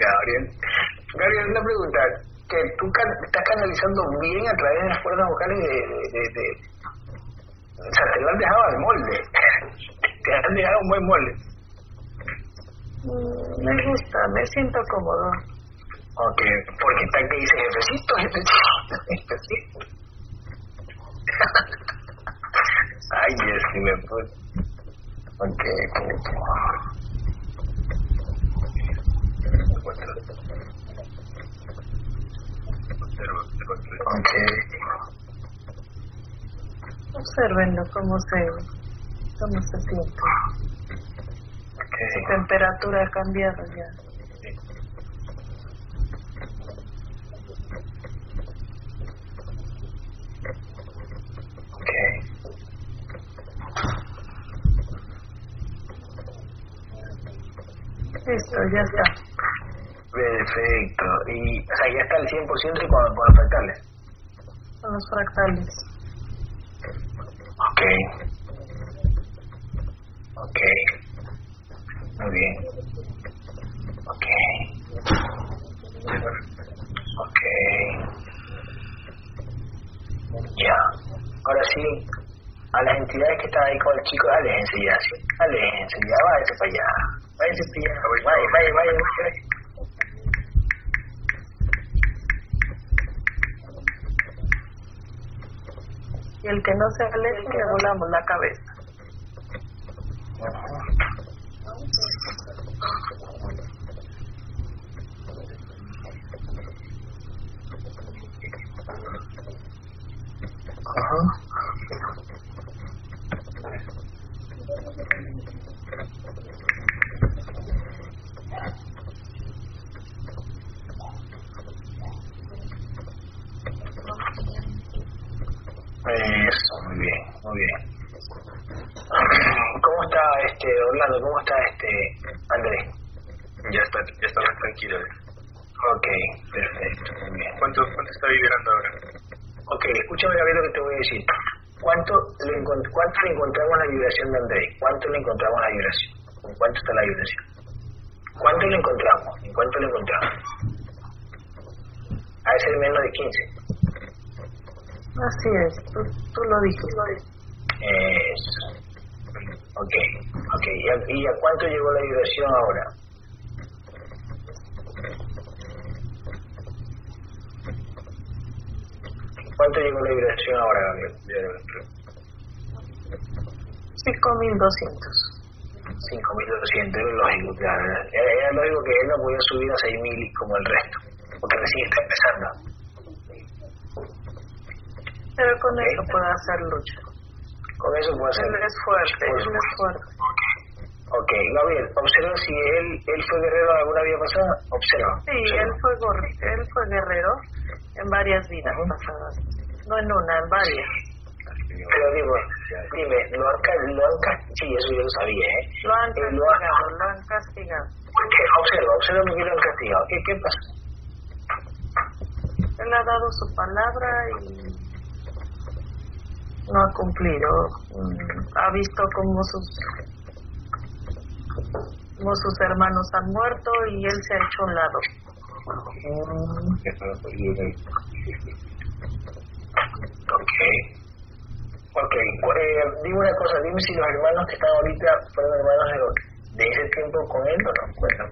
Gabriel. Gabriel, una pregunta. Que tú estás canalizando bien a través de las cuerdas vocales de... de, de, de- O sea, te lo han dejado al molde. te han dejado un buen molde. Mm, Me gusta, me siento cómodo. Ok, porque está que dice jefecito, jefecito, jefecito. Ay, Dios, si me puse. Observa. ok. Observenlo cómo se, cómo se siente. Su Ok, temperatura ha cambiado ya. ok. Listo, ya está. Perfecto. Y, o sea, ya está al 100% con, con los fractales. Son los fractales. Ok. Ok. Muy bien. Ok. Ok. Ya. Ahora sí, a las entidades que están ahí con el chico, aléjense ya, sí. Aléjense ya, váyase para allá. Váyase para allá. Vaya, vaya, vaya, vaya. Y el que no se aleje, le volamos la cabeza. Ajá. Eso, muy bien, muy bien. ¿Cómo está este Orlando? ¿Cómo está este Andrés? Ya está, ya está más tranquilo. Ok, perfecto, muy bien. ¿Cuánto, cuánto está vibrando ahora? Ok, escúchame a ver lo que te voy a decir. ¿Cuánto le, encont- ¿Cuánto le encontramos la vibración de Andrés? ¿Cuánto le encontramos la vibración? ¿En cuánto está la vibración? ¿Cuánto le encontramos? ¿En cuánto le encontramos? A ese menos de 15. Así es, tú, tú lo dijiste. Eso. Ok, ok. ¿Y a, y a cuánto llegó la vibración ahora? ¿Cuánto llegó la vibración ahora, Gabriel? 5200. 5.200, es lógico, claro. Era, era lógico que él no podía subir a 6.000 como el resto, porque recién está empezando. Pero con eso puede hacer lucha. Con eso puede hacer. Él es fuerte, él es fuerte. Ok, Gabriel, observa si él, él fue guerrero alguna vida pasada. Observa. Sí, observa. él fue, él fue guerrero en varias vidas pasadas. No en una, en varias. Pero digo, dime, lo han, lo han ca- sí, eso yo lo sabía, ¿eh? Lo han Eh, lo han- castigado, lo han castigado. ¿Por qué? Observa, observa lo que lo han castigado. ¿Qué, qué pasa? Él ha dado su palabra y no ha cumplido. Mm, Ha visto cómo sus como sus hermanos han muerto y él se ha hecho a un lado. Ok. Ok, eh, dime una cosa, dime si los hermanos que están ahorita fueron hermanos de, de ese tiempo con él o no? Cuéntame.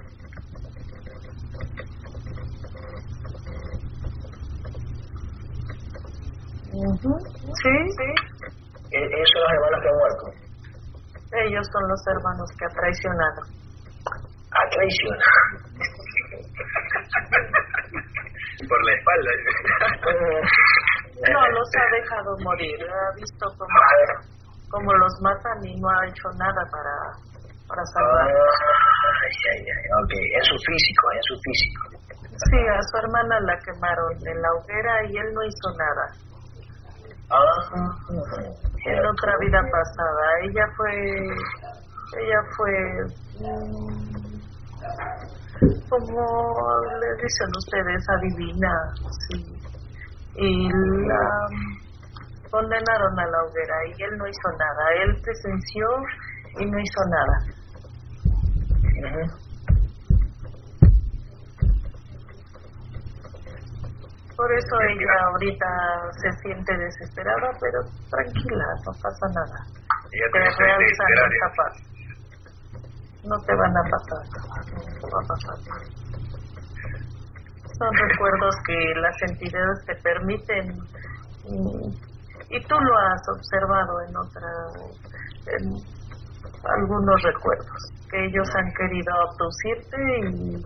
Sí, sí. ¿E- ¿Esos son los hermanos que han muerto? Ellos son los hermanos que ha traicionado. A traición. Por la espalda. No, los ha dejado morir. Ha visto cómo, cómo los matan y no ha hecho nada para, para salvarlos. ay, ay, ok, en su físico, en su físico. Sí, a su hermana la quemaron en la hoguera y él no hizo nada. Ah, En otra vida pasada, ella fue, ella fue, mm, como le dicen ustedes, adivina, sí. Y la condenaron a la hoguera y él no hizo nada. Él presenció y no hizo nada. Por eso ella ahorita se siente desesperada, pero tranquila, no pasa nada. Ella Te realzan esta paz. No te van a pasar. No va a pasar. Son recuerdos que las entidades te permiten y tú lo has observado en otra en algunos recuerdos que ellos han querido abducirte y,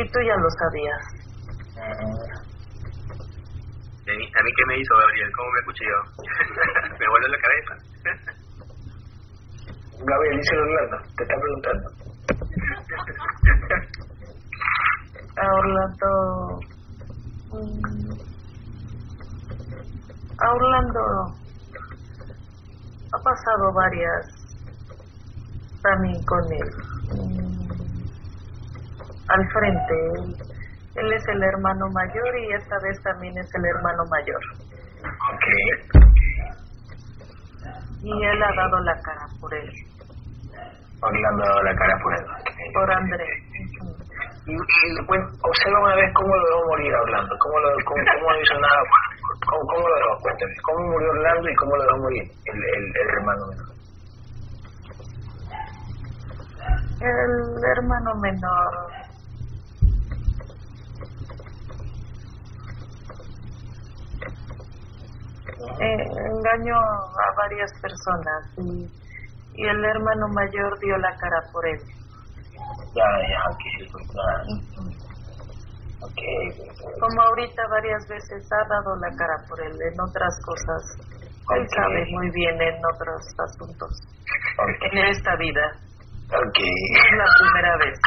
y tú ya lo sabías. ¿A mí, ¿A mí qué me hizo Gabriel? ¿Cómo me cuchilló? ¿Me voló la cabeza? Gabriel, dice Orlando, te está preguntando. a Orlando. A Orlando ha pasado varias también con él. Mm, al frente. Él, él es el hermano mayor y esta vez también es el hermano mayor. Ok. y él ha dado la cara por él. Orlando ha dado la cara por él. por André Después observa una vez cómo lo dejó morir Orlando. ¿Cómo, lo, cómo, cómo no hizo nada? ¿Cómo, cómo lo dejó? Cuéntame. ¿Cómo murió Orlando y cómo lo dejó morir el, el, el hermano menor? el hermano menor eh, engañó a varias personas y, y el hermano mayor dio la cara por él. Ya, ya, ok. Ok. Como ahorita varias veces ha dado la cara por él en otras cosas. Él sabe muy bien en otros asuntos. Ok. En esta vida. Ok. Es la primera vez.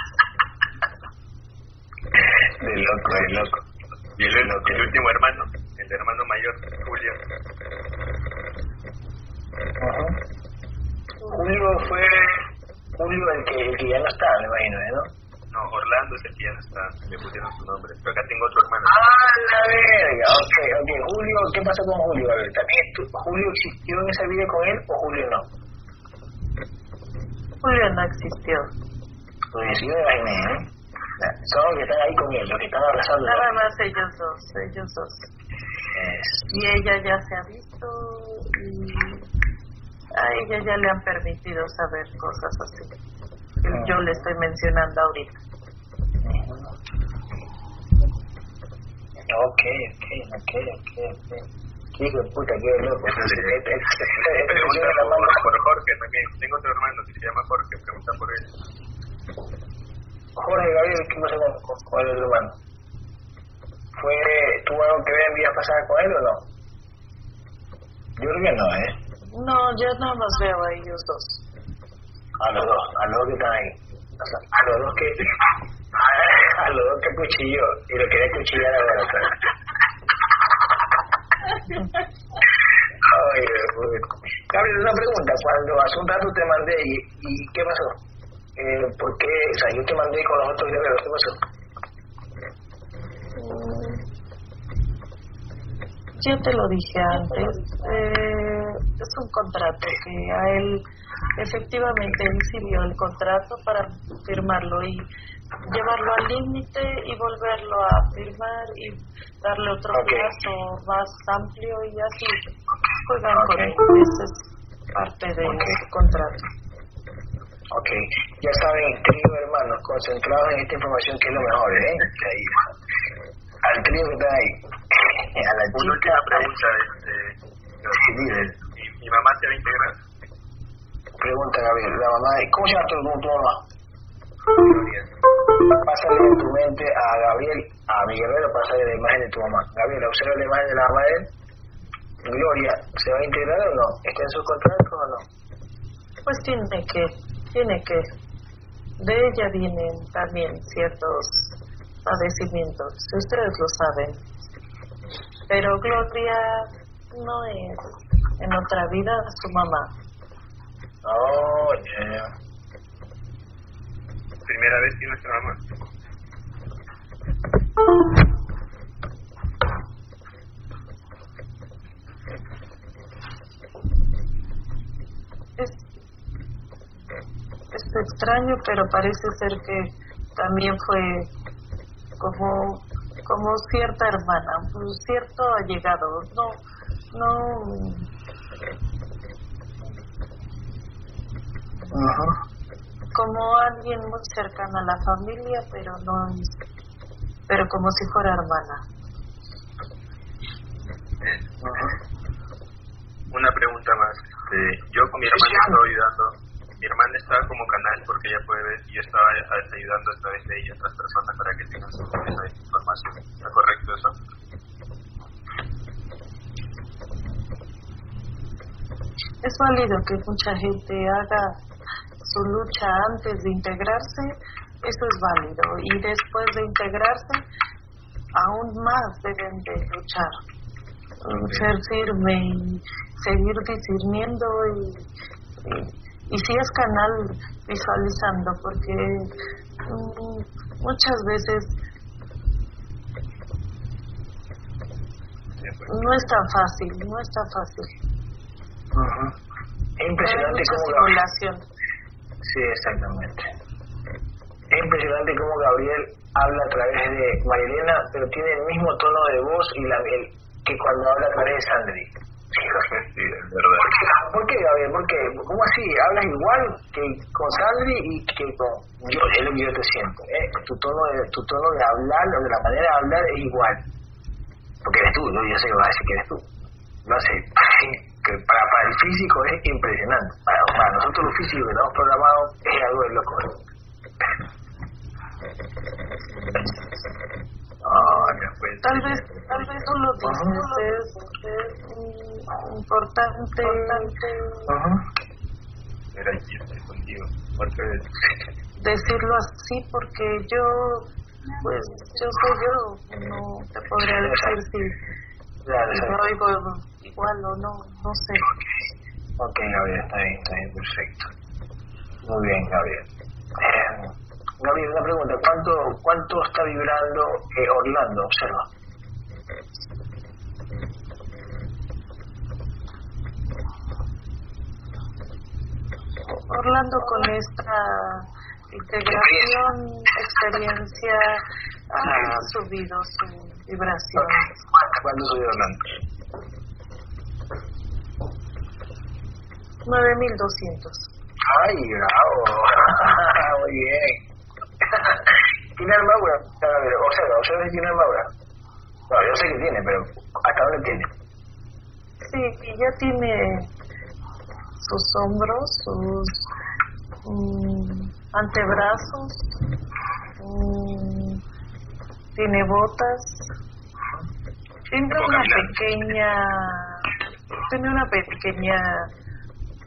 De loco, de loco. Y el, el último hermano, el hermano mayor, Julio. Ajá. Julio fue Julio el que, el que ya no está, me imagino, ¿eh, ¿no? No, Orlando es el que ya no está. Le pusieron su nombre. Pero acá tengo otro hermano. ¡Ah, la verga! Ok, ok. Julio, ¿qué pasó con Julio? A ver, ¿también ¿Julio existió en esa vida con él o Julio no? Julio no existió. Pues sí me imaginé, ¿eh? Son los que están ahí con él, los que están abrazando. Nada más ellos dos, ellos dos. Es- y ella ya se ha visto y a ella ya le han permitido saber cosas así que yo le estoy mencionando ahorita Ok, ok, ok, ok, ok. Qué hijo de puta, qué loco. Pregunta por, Jorge también. Tengo otro hermano que se llama Jorge. Pregunta por él. Jorge Gabriel, ¿qué pasó con, con, con el otro hermano? ¿Fue, ¿Tuvo algo que ver en vida pasada con él o no? Yo creo que no, ¿eh? No yo nada más veo a ellos dos A los dos, a los dos que están ahí. A los dos que. A, a los dos que cuchilló y lo quería cuchillar ahora. o sea. Ay. Gabriel, una pregunta. Cuando hace un rato te mandé, ¿y, qué pasó? Eh, ¿Por qué? O sea, yo te mandé con los otros guerreros, ¿qué pasó? Yo te lo dije antes eh, es un contrato que a él efectivamente él sí vio el contrato para firmarlo y llevarlo al límite y volverlo a firmar y darle otro plazo más amplio y así juegan Ok. con él. Esa es parte de Ok. su contrato. Ok, ya saben, trío hermanos, concentrados en esta información que es lo mejor, ¿eh? Al trío que está ahí. A la Una chica, última pregunta. Este, mi, mi mamá se va a integrar. Pregunta Gabriel, la mamá, ¿cómo se llama tu, tu mamá? Gloria. Pásale en tu mente a Gabriel, a mi guerrero, pásale la imagen de tu mamá. Gabriel, observa la imagen de la mamá de él. Gloria, ¿se va a integrar o no? ¿Está en su contrato o no? Pues tiene que, tiene que. De ella vienen también ciertos padecimientos, ustedes lo saben. Pero Gloria no es en otra vida su mamá. Oh, ya. Primera vez que nuestra mamá. Es, es extraño, pero parece ser que también fue como, como cierta hermana, un cierto allegado. No, no, Ajá. como alguien muy cercano a la familia, pero no pero como si fuera hermana. Ajá. Una pregunta más. Este, yo con mi hermana estaba ayudando. Mi hermana estaba como canal porque ella puede ver y yo estaba ayudando a través de ella a otras personas para que tengan su esa información. ¿Está correcto eso? Es válido que mucha gente haga su lucha antes de integrarse, eso es válido. Y después de integrarse, aún más deben de luchar. Ser firme y seguir discerniendo y, y, y si es canal, visualizando, porque mm, muchas veces no es tan fácil, no es tan fácil. Es impresionante cómo Gabriel... simulación. Sí, exactamente. Es impresionante cómo Gabriel habla a través de Marilena, pero tiene el mismo tono de voz y la el, que cuando habla a través de Sandri. Sí, es verdad. ¿Por qué, ¿Por qué, Gabriel? ¿Por qué? ¿Cómo así? ¿Hablas igual que con Sandri y que con yo? Es lo que yo te siento. ¿eh? Tu, tono de, tu tono de hablar o de la manera de hablar es igual. Porque eres tú, yo, yo sé que vas a decir que eres tú. No sé, que para, para el físico es impresionante. Para, nosotros los físicos que estamos programados es algo de loco. Ah. Tal vez, tal vez tú lo dices, es, importante, aquí estoy contigo. Vez. decirlo así porque yo, pues, yo soy yo, no te podría decir si, me oigo igual o no, no sé. Ok, Gabriel, está bien, está bien, perfecto. Muy bien, Gabriel. Eh, Gabriel, una pregunta. ¿Cuánto, cuánto está vibrando eh, Orlando? Observa. Orlando con esta integración, experiencia, ha subido su vibración. ¿Cuánto subió Orlando? 9200. Ay, bravo. Muy bien. ¿Tiene armadura? Gabriel, observa, observa si tiene armadura. No, yo sé que tiene, pero ¿hasta dónde tiene? Sí, y ya tiene sus hombros, sus mm, antebrazos, mm, tiene botas, tiene una pequeña, tiene una pequeña,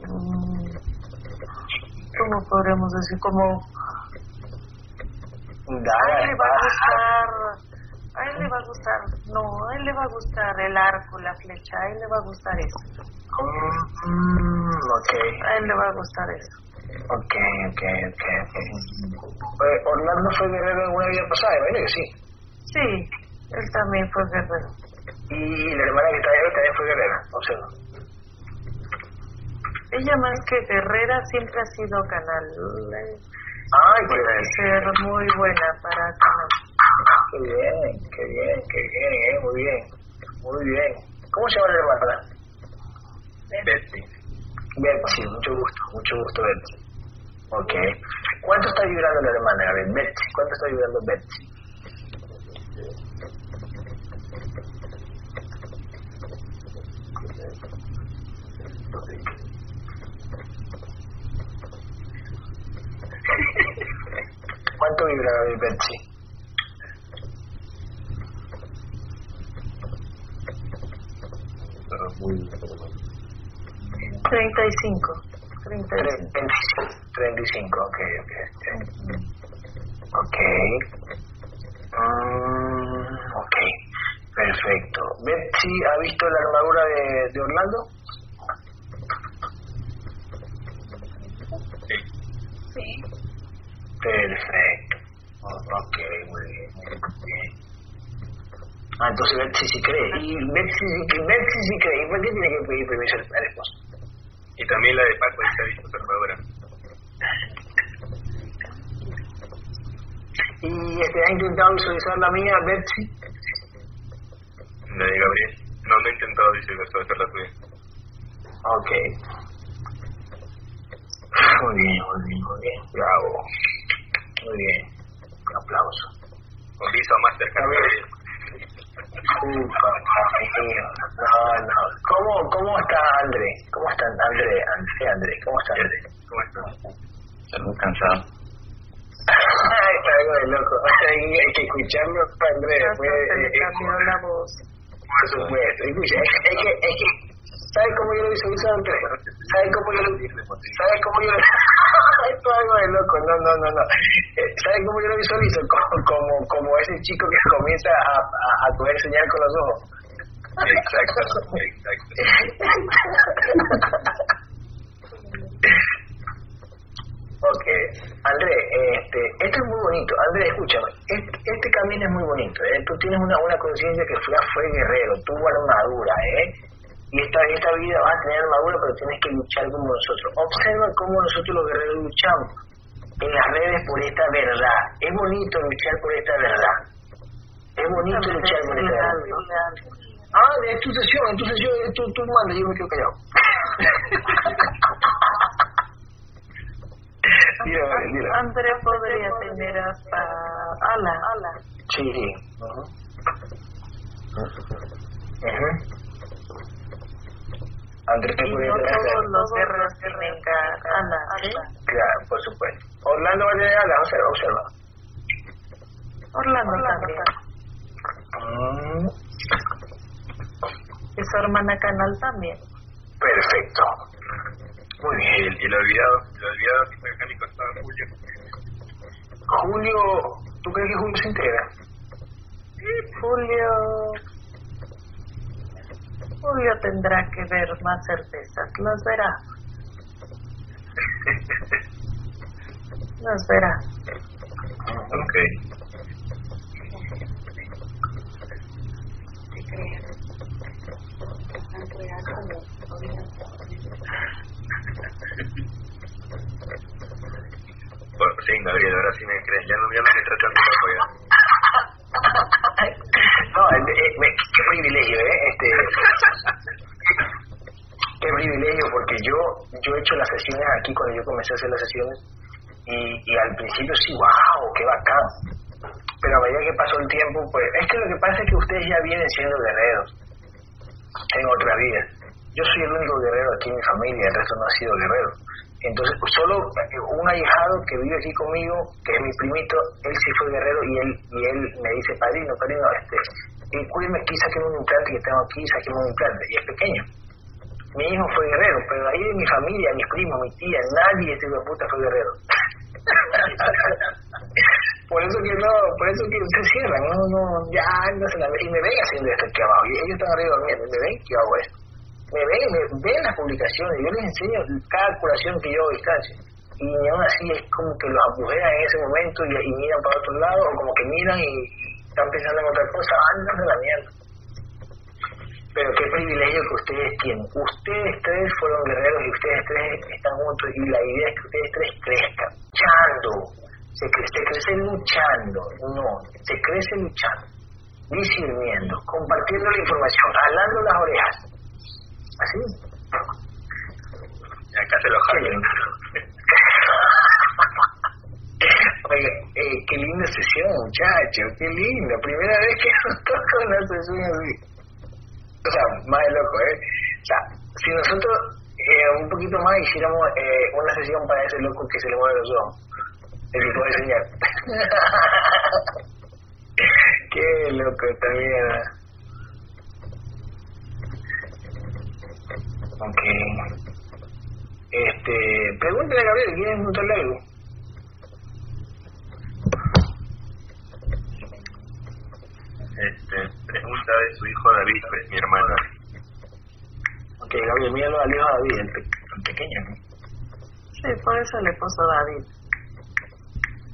mm, ¿cómo podremos decir? Como a él le va a gustar, a él le va a gustar, no, a él le va a gustar el arco, la flecha, a él le va a gustar eso. Mm, ok. A él le va a gustar eso. Ok, ok, ok, ok. Eh, Orlando fue guerrero en una vida pasada, imagino que sí. Sí, él también fue guerrero. Y la hermana que está ahí también fue guerrera, observa. Ella más que guerrera siempre ha sido canal. Ay, bien, ser muy buena para qué bien, qué bien, qué bien, eh, muy bien, muy bien. ¿Cómo se llama la hermana? Betsy. Betsy, mucho gusto, mucho gusto, Betsy. Ok. ¿Cuánto está vibrando la hermana? A ver, Betsy. ¿Cuánto está vibrando Betsy? ¿Cuánto vibra Betsy? Treinta y cinco. Treinta y cinco. 35, ok, ok. Ok. Mm, ok, perfecto. Betsy, ¿ha visto la armadura de, de Orlando? Sí. Sí. Perfecto. Ok, muy bien, muy bien. Ah, entonces Betsy sí cree. Y Betsy, sí- sí cree. ¿Y por qué tiene que pedir permiso al esposo? Y también la de Paco, ahí se ha visto su armadura. ¿Y este, ha intentado visualizar la mía, Betsy? De Gabriel. No, no he intentado visualizar la tuya. Ok. Muy bien, muy bien, muy bien. Bravo. Muy bien. Un aplauso. Con Gabriel. Ufa, mío. No, no. ¿Cómo, ¿Cómo está André? ¿Cómo está André? André, André. ¿Cómo está André? ¿Cómo estás? Algo cansado. Está algo de loco. Hay que escucharlo, André. Después, se le eh, cambió la voz. por supuesto. Escucha, es que, es que, ¿sabes cómo yo lo visualizo, André? ¿Sabes cómo yo lo ¿Sabes cómo yo lo Esto es algo de loco, no, no, no, no. ¿Sabes cómo yo lo visualizo? Como, como, como ese chico que comienza a, a, a poder enseñar con los ojos. Exacto, exacto. Ok. André, este, esto es muy bonito. André, escúchame. Este, este camino es muy bonito. ¿eh? Tú tienes una, una conciencia que fue, fue guerrero, tuvo armadura, ¿eh? Y esta, esta vida vas a tener armadura, pero tienes que luchar como nosotros. Observa cómo nosotros los guerreros luchamos en las redes por esta verdad. Es bonito luchar por esta verdad. Es bonito luchar por esta verdad. Ah, de tu sesión, en tu sesión, tú, tú mandas, yo me quedo callado. Dile, vale, dile. André podría tener hasta ala, ala. Sí, sí. Ujú. Ujú. Andrés te Y no todos los guerreros tienen ga- ala, ¿sí? Claro, por supuesto. Orlando va a tener alas, observa, observa. Orlando también. Mm, Y su hermana Canal también. Perfecto. Muy bien. el, y el olvidado, el olvidado mecánico estaba en Julio. Julio, ¿tú crees que Julio se integra? Julio. Julio tendrá que ver más certezas. Las verá. Las verá. Ok. Te Por fin, Gabriel, ahora sí me crees. Ya no, ya no me tratan de loco ya. No, eh, eh, me- qué privilegio, ¿eh? Este, qué privilegio, porque yo he hecho las sesiones aquí cuando yo comencé a hacer las sesiones y, al principio sí, wow, qué bacán. Pero a medida que pasó el tiempo, pues es que lo que pasa es que ustedes ya vienen siendo guerreros en otra vida. Yo soy el único guerrero aquí en mi familia, el resto no ha sido guerrero. Entonces, pues, solo eh, un ahijado que vive aquí conmigo, que es mi primito, él sí fue guerrero y él y él me dice, padrino, padrino, este, eh, cuídeme aquí, saqueme un implante que tengo aquí, saqueme un implante. Y es pequeño. Mi hijo fue guerrero, pero ahí de mi familia, mis primos, mi tía, nadie ese puta fue guerrero. por eso que no, por eso que se cierran, no, no, ya no se la y me ven haciendo esto aquí abajo, y ellos están arriba durmiendo, me ven que hago esto. Me ven, me ven las publicaciones, yo les enseño cada curación que yo hago a distancia. Y aún así es como que los agujeran en ese momento y, y miran para otro lado, o como que miran y están pensando en otra cosa, andan de la mierda. Pero qué privilegio que ustedes tienen. Ustedes tres fueron guerreros y ustedes tres están juntos y la idea es que ustedes tres crezcan, luchando. Se, cre- se crece luchando, no, se crece luchando, discerniendo, compartiendo la información, jalando las orejas. Así. Y acá se lo jalo. lindo. eh, qué linda sesión, muchacho, qué lindo. Primera vez que nos toca una sesión así. O sea, más de loco, ¿eh? O sea, si nosotros eh, un poquito más hiciéramos eh, una sesión para ese loco que se le mueve los ojos, el que puede enseñar. qué loco esta mierda. Ok. Este, pregúntale a Gabriel, ¿quién es un algo? Este, pregunta de su hijo David, pues mi hermano. Ok, Gabriel, míralo al hijo David, el, pe el pequeño, ¿no? Sí, por eso le puso David.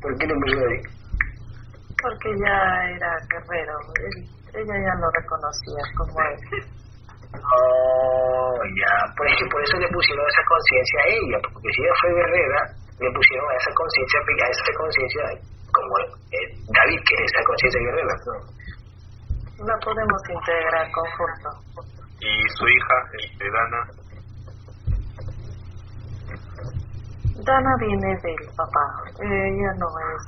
¿Por qué le puso David? Porque ya era guerrero. Él, ella ya lo reconocía como él. Oh, ya. Por, es que por eso le pusieron esa conciencia a ella, porque si ella fue guerrera, le pusieron a esa conciencia, a esa conciencia como eh, David, que es esa conciencia guerrera. ¿no? La podemos integrar conjunto. Y su hija, este, Dana, Dana viene del papá. Ella no es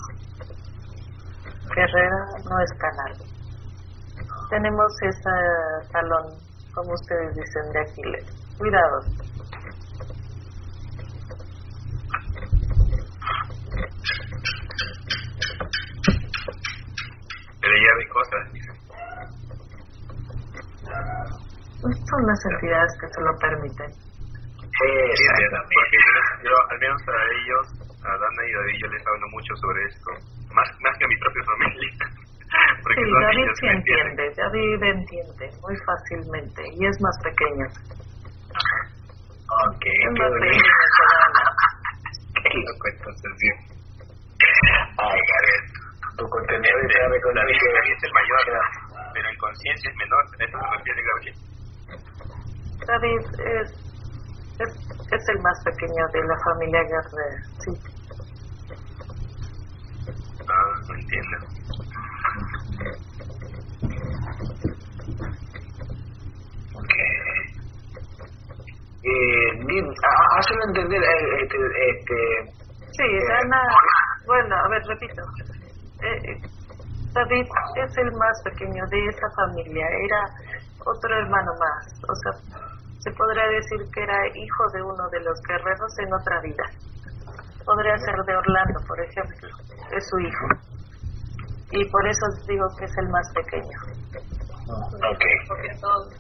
guerrera, no es canal. Tenemos ese talón, como ustedes dicen, de Aquiles. Cuidado. pero ella ve cosas, dice. Son las entidades que se lo permiten. Sí, Sí, exactamente. porque yo, al menos a ellos, a Dana y David, yo les hablo mucho sobre esto. Más, más que a mi propia familia. porque Sí, David sí entiende, David entiende muy fácilmente y es más pequeño. Ok, Es qué más bonito. pequeño que Dana. Qué loco entonces, sí. Ay, Gabriel, tu contenido de Este, con es el mayor, pero en conciencia es menor. ¿A eso se refiere Gabriel? David es, es, es el más pequeño de la familia Guerrero, sí. Ah, no entiendo. Eh, bien, há- hazlo entender, eh, este, este, Sí, Dana, bueno, a ver, repito. Eh, eh, David es el más pequeño de esa familia, era otro hermano más, o sea, se podría decir que era hijo de uno de los guerreros en otra vida. Podría ser de Orlando, por ejemplo, es su hijo. Y por eso digo que es el más pequeño. ok, Porque todos.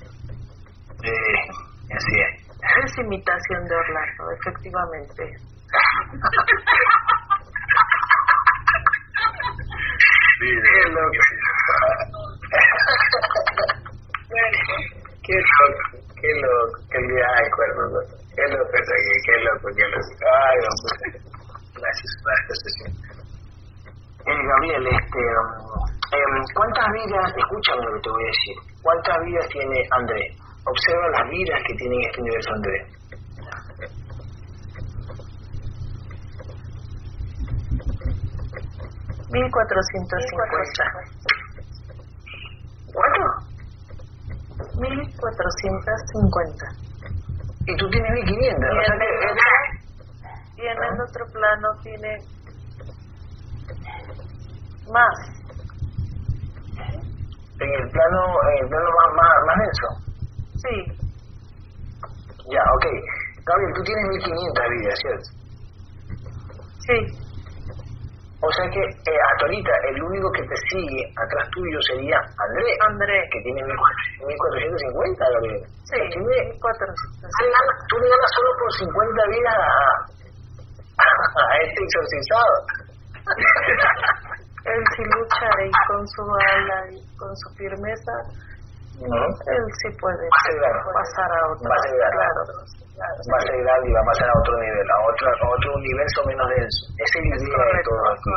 eh, así es. Es imitación de Orlando, efectivamente. Sí, Qué loco. Qué loco, qué loco, qué ay, cuerno, loco. qué loco es aquí, qué loco, qué loco. Ay, no, pues, gracias por esta sesión. Eh, Gabriel, este, um, em, ¿cuántas vidas, escúchame lo que te voy a decir, cuántas vidas tiene André? Observa las vidas que tiene en este universo André. Mil cuatrocientos cincuenta. ¿Cuánto? Mil cuatrocientos cincuenta. Y tú tienes 1500. Y o sea en que- el otro- y en el otro plano tiene más. Plano, en el plano más, más, más denso. Sí, Ya, ok. Gabriel, tú tienes 1500 vidas, ¿cierto? sí, O sea que eh, hasta ahorita el único que te sigue atrás tuyo sería André, André. que tiene 1450, Gabriel. Sí, Tú le, mil cuatrocientos. tú le ganas, tú le ganas solo por 50 vidas a, a este exorcizado. Él sí lucha y con su ala y con su firmeza, ¿No? él sí puede Va a pasar a otro. Va a. Claro. Va a grande y va a pasar a otro nivel, a otro, a otro universo menos denso. Esa es idea de todo aquí.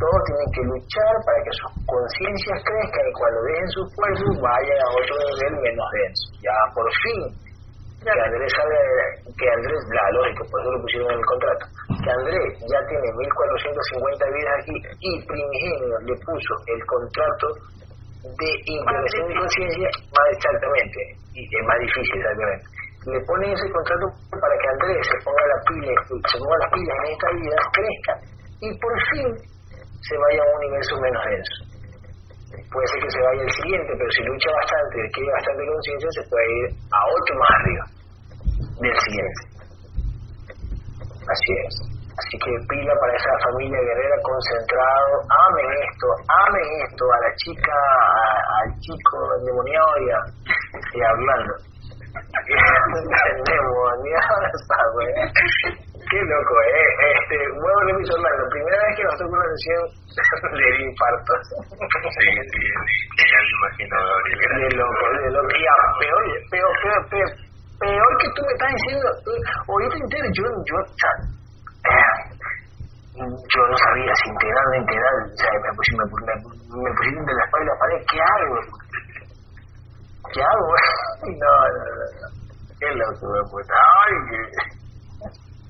Todos tienen que luchar para que sus conciencias crezcan y cuando dejen sus cuerpos vayan a otro nivel menos denso. Ya por fin que Andrés salga de- que Andrés, la lógica, por eso lo pusieron en el contrato, que Andrés ya tiene 1450 vidas aquí y Primigenio le puso el contrato de integración de conciencia más exactamente, y es más difícil exactamente. Le ponen ese contrato para que Andrés se ponga la pila, se ponga las pilas en esta vida, crezca y por fin se vaya a un universo menos denso. Puede ser que se vaya al siguiente, pero si lucha bastante, tiene bastante conciencia, se puede ir a otro más arriba del siguiente. Así es. Así que pila para esa familia guerrera concentrado, amen esto, amen esto, a la chica, al chico endemoniado y, a, y hablando. endemoniado, Qué loco, ¿eh? Este, bueno, repito, la primera vez que nos tocó una sesión de infarto. Sí, sí, ya me imagino, Gabriel. De loco, de loco. Y ah, peor, peor, peor, peor, peor que tú me estás diciendo, ahorita entero, yo, yo, o sea, yo no sabía si integrar o no integrar, o sea, me, me, me, me pusiste entre la espalda y la pared, ¿qué hago? ¿Qué hago? No, no, no, no. Qué loco, pues. Ay, que...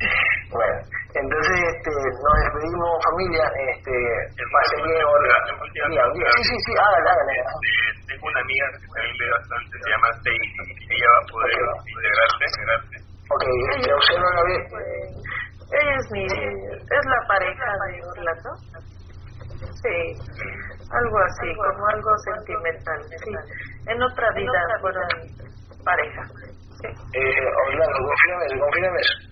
Bueno, entonces este, nos despedimos familia, este, pase bien, Sí, sí, sí, hágale, hágale. Este, tengo una amiga que también ve bastante, se llama Stacy, ella va a poder okay. integrarse, integrarse. Ok, este, observa Gabriel. Ella es mi, es la pareja de Orlando. Sí, algo así, como algo sentimental, sí. En otra vida fueron pareja. Sí. Eh, Orlando, confírame confírame eso.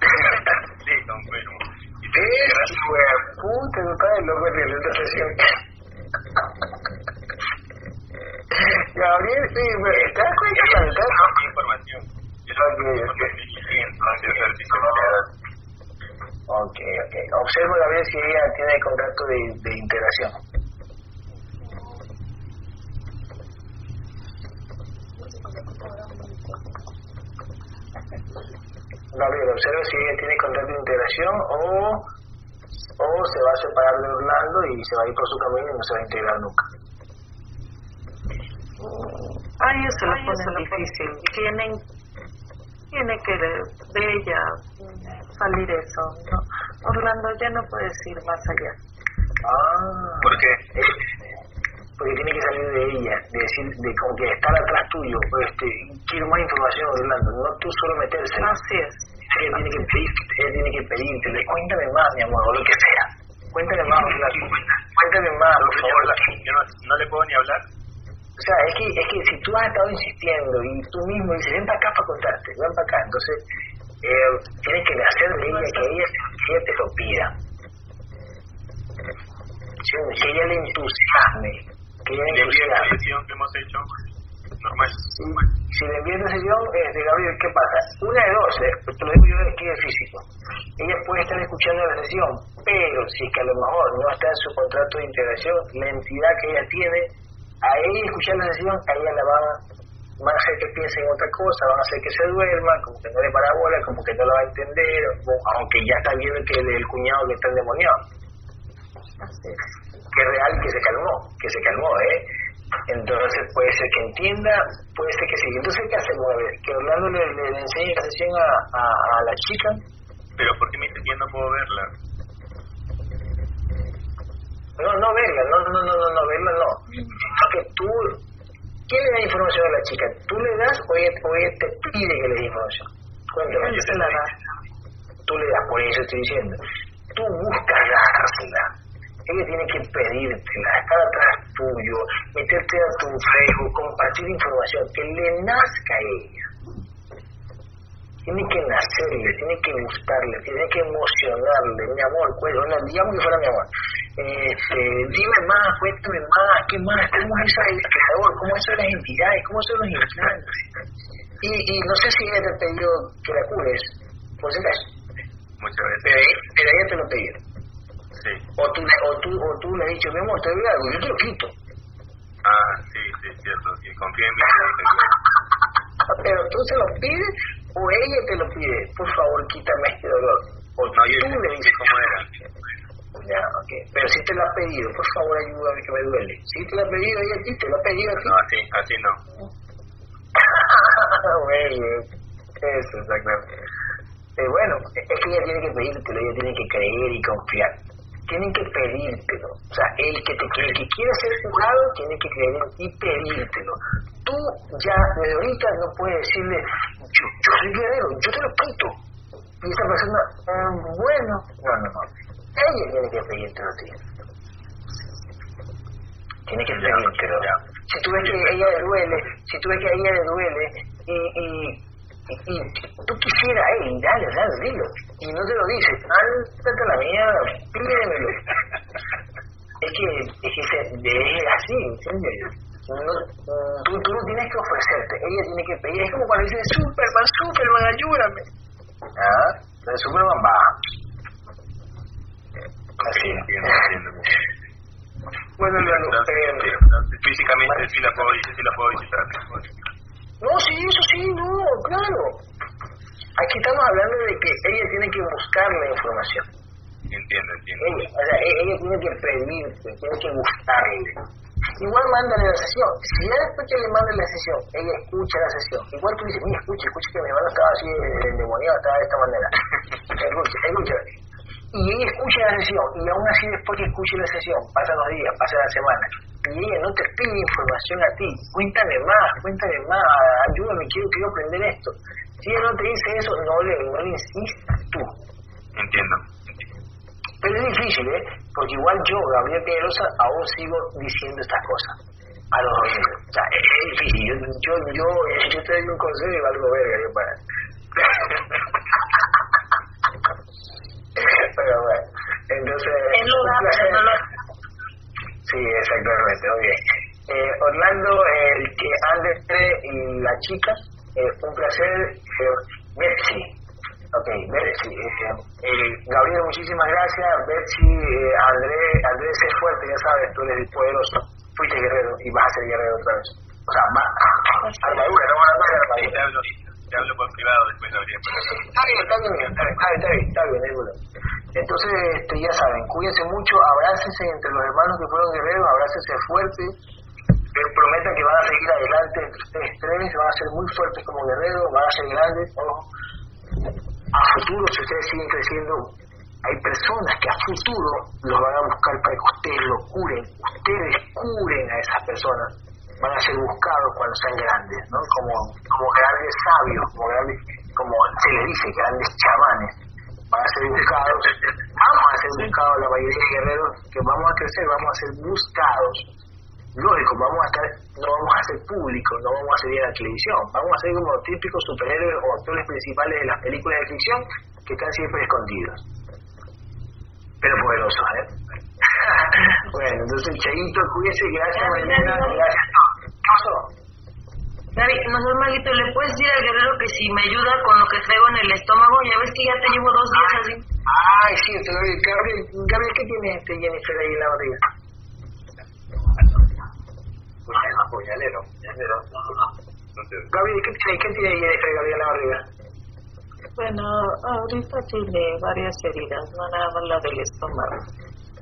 Sí, confirmo. Es fue puta, no. ¿Te das cuenta? información. Yo Ok, ok. Observo a ver si ella tiene contacto de, de integración. Gabriel, observa si ella tiene contacto de integración o, o se va a separar de Orlando y se va a ir por su camino y no se va a integrar nunca. Ay, eso lo pone difícil. Tienen, tiene que de, de ella salir eso. ¿no? Orlando ya no puedes ir más allá. Ah, ¿Por qué? Porque tiene que salir de ella, de decir, de como que estar atrás tuyo, este, quiero más información Orlando, no tú solo meterse. Así es. Ella tiene que pedir, ella tiene que pedirte, cuéntame más, mi amor, o lo que sea. Cuéntame más, Orlando, cuéntame más, por favor. Yo no, no le puedo ni hablar. O sea, es que, es que si tú has estado insistiendo y tú mismo dices, ven para acá para contarte, ven para acá, entonces eh, tienes que hacer de ella que ella, ella te lo pida. Si ella le entusiasme, que ella le envío la sesión que hemos hecho, normal. Si, si le sesión, este, Gabriel, ¿qué pasa? Una de dos, eh, te lo digo yo de aquí de físico. Ella puede estar escuchando la sesión, pero si es que a lo mejor no está en su contrato de integración, la entidad que ella tiene, a ella escuchar la sesión, a ella la van, van a hacer que piense en otra cosa, van a hacer que se duerma, como que no le para bola, como que no la va a entender, o, aunque ya está viendo que el, el cuñado que está endemoniado es. Que es real que se calmó, que se calmó, ¿eh? Entonces puede ser que entienda, puede ser que sí. Entonces, ¿qué hacemos? A ver, que Orlando le, le, enseñe la sesión a, a, a la chica. Pero ¿por qué me dice que yo no puedo verla? No, no verla, no, no, no, no, no, verla no. Sino que tú, ¿quién le da información a la chica? ¿Tú le das o ella, o ella te pide que le dé información? Cuéntame. Él se la da. Tú le das, por eso estoy diciendo. Tú buscas dársela. Ella tiene que pedírtela, estar atrás tuyo, meterte a tu Facebook, compartir información, que le nazca a ella. Tiene que nacerle, tiene que gustarle, tiene que emocionarle. Mi amor, pues, digamos que fuera mi amor. Este, dime más, cuéntame más, ¿qué más? ¿Cómo es esa el creador? ¿Cómo son las entidades? ¿Cómo son los implantes? Y, y no sé si ella te pidió que la cures, por si acaso. Muchas veces. pero ella te lo pidió. Sí. O tú, le- o, tú, o tú le has dicho, mi amor, te doy algo, yo te lo quito. Ah, sí, sí, es cierto. Que confía en mí. Pero tú se lo pides o ella te lo pide, por favor, quítame este dolor. O No, tú le dices, cómo era. ya. Pero si te lo ha pedido, por favor, ayúdame que me duele. Si te lo ha pedido ella a ti, te lo ha pedido a ti. No, así, así no. bueno, eso, exactamente. Eh, bueno, es que ella tiene que pedírtelo, ella tiene que creer y confiar. Tienen que pedírtelo. O sea, el que, te, el que quiere ser jurado tiene que creer en ti y pedírtelo. Tú ya ahorita no puedes decirle, yo, yo soy guerrero, yo te lo quito. Y esa persona, "Ah, bueno, no, no, no. Ella tiene que pedírtelo a ti. Tiene que pedírtelo. Si tú ves que a ella le duele, si tú ves que a ella le duele y, y, y, tú quisieras, hey, dale, dale, dilo. Y no te lo dices, ándate la mierda, pídemelo. es que, es que es así, ¿entiendes? No, tú, tú no tienes que ofrecerte, ella tiene que pedir. Es como cuando dice, Superman, Superman, ayúdame. ¿Ah? Entonces Superman va. Así. Bueno, Leandro, eh, físicamente sí la puedo, sí la puedo visitar. No, sí, eso sí, no, claro. Aquí estamos hablando de que ella tiene que buscar la información. Entiendo, entiendo. Ella, o sea, ella tiene que pedirse, tiene que buscarle. Igual mándale la sesión. Si ya después que le manda la sesión, ella escucha la sesión. Igual tú dices, mira, escucha, escucha que mi hermano estaba así endemoniado, estaba de esta manera. escucha, escucha. Y ella escucha la sesión, y aún así después que escuche la sesión, pasan los días, pasa la semana, y ella no te pide información a ti, cuéntame más, cuéntame más, ayúdame, quiero, quiero aprender esto. Si ella no te dice eso, no le, no le insistas tú. Entiendo. Pero es difícil, ¿eh? Porque igual yo, Gabriel Pedrosa, aún sigo diciendo estas cosas a los oyentes. O sea, es, difícil. Yo, yo, yo, yo te doy un consejo y valgo verga, yo para. Pero bueno, entonces... Es lugar, no lo... Sí, exactamente, muy bien. Eh, Orlando, el que André y la chica, eh, un placer. Eh, Betsy, Ok, Betsy, eh, eh, Gabriel, muchísimas gracias. Betsy, eh, Andrés, Andrés es fuerte, ya sabes, tú eres poderoso, fuiste guerrero y vas a ser guerrero otra vez. O sea, va, armadura, no van a armadura. Te hablo, por privado después, Gabriel. Está bien, está bien, está. Bien, está bien, está bien, está Entonces, este, ya saben, cuídense mucho, abrácense entre los hermanos que fueron guerreros, abrácense fuerte, eh, prometan que van a seguir adelante. Entre ustedes tres, van a ser muy fuertes como guerreros, van a ser grandes, ojo a futuro, si ustedes siguen creciendo, hay personas que a futuro los van a buscar para que ustedes lo curen, ustedes curen a esas personas, van a ser buscados cuando sean grandes, ¿no? Como, como grandes sabios, como grandes, como se le dice, grandes chamanes, van a ser buscados, vamos a ser buscados la mayoría de guerreros que vamos a crecer, vamos a ser buscados lógico, vamos a estar, no vamos a ser públicos, no vamos a salir a la televisión, vamos a ser como típicos superhéroes o actores principales de las películas de ficción que están siempre escondidos. Pero poderosos, ¿eh? bueno, entonces, Chayito, cuídese, gracias, Marilena, gracias a todos. ¿Qué pasó? Gaby, mejor Malito, ¿le puedes decir al guerrero que si me ayuda con lo que traigo en el estómago? Ya ves que ya te llevo dos días así. Ay, sí, Gabriel, Gabriel, ¿qué tiene este Jennifer ahí en la barriga? puñalero, puñalero. Gaby, ¿qué tiene, ¿qué tiene Jennifer Gabriel en la barriga? Bueno, ahorita tiene varias heridas, no nada más la del estómago.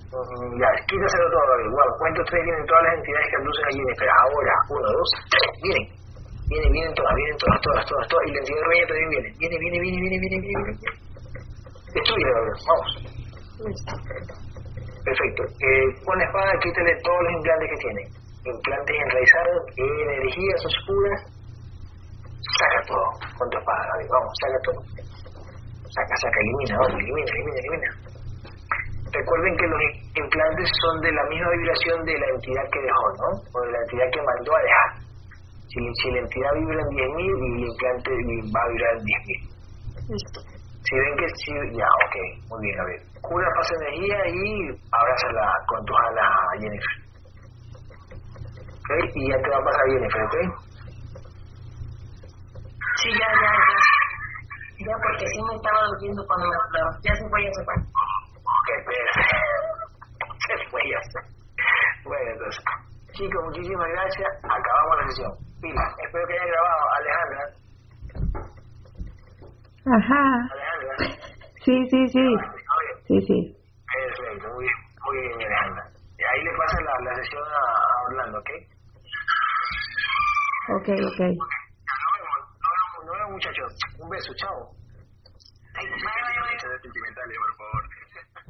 Mm, ya, quítaselo todo. Wow, cuento tres vienen todas las entidades que abducen a Jennifer. Ahora, uno, dos, tres, vienen. Vienen, vienen todas, vienen todas, todas, todas, todas. Y la entidad reina también viene. Viene, viene, viene, viene, viene, viene. Destruye. Vamos. Perfecto. Eh, con la espada, quítale todos los implantes que tiene implantes enraizados, energías oscuras, saca todo con tu espada, vamos, saca todo. Saca, saca, elimina, vamos, elimina, elimina, elimina. Recuerden que los implantes son de la misma vibración de la entidad que dejó, ¿no? O de la entidad que mandó a dejar. Si, si la entidad vibra en 10.000 y el implante va a vibrar en 10.000. Listo. Si ven que sí, ya, ok, muy bien, a ver. Cura, pasa energía y abrázala con tus alas a Jennifer. ¿ok? Y ya te va a pasar Jennifer, ¿ok? Sí, ya, ya, ya. Ya, porque sí me estaba doliendo cuando me hablaba. Ya se fue, ya se ya se Bueno, entonces, chicos, muchísimas gracias. Acabamos la sesión. Pila, espero que hayan grabado. Alejandra. Ajá. Alejandra. Sí, sí, sí. Oye, Sí, sí. perfecto, muy bien, muy bien, Alejandra. Y ahí le pasan la, la sesión a, a Orlando, ¿ok? Ok, ok. Nos vemos, nos vemos, nos vemos, muchachos. Un beso, chao. Ay, sentimentales, por favor.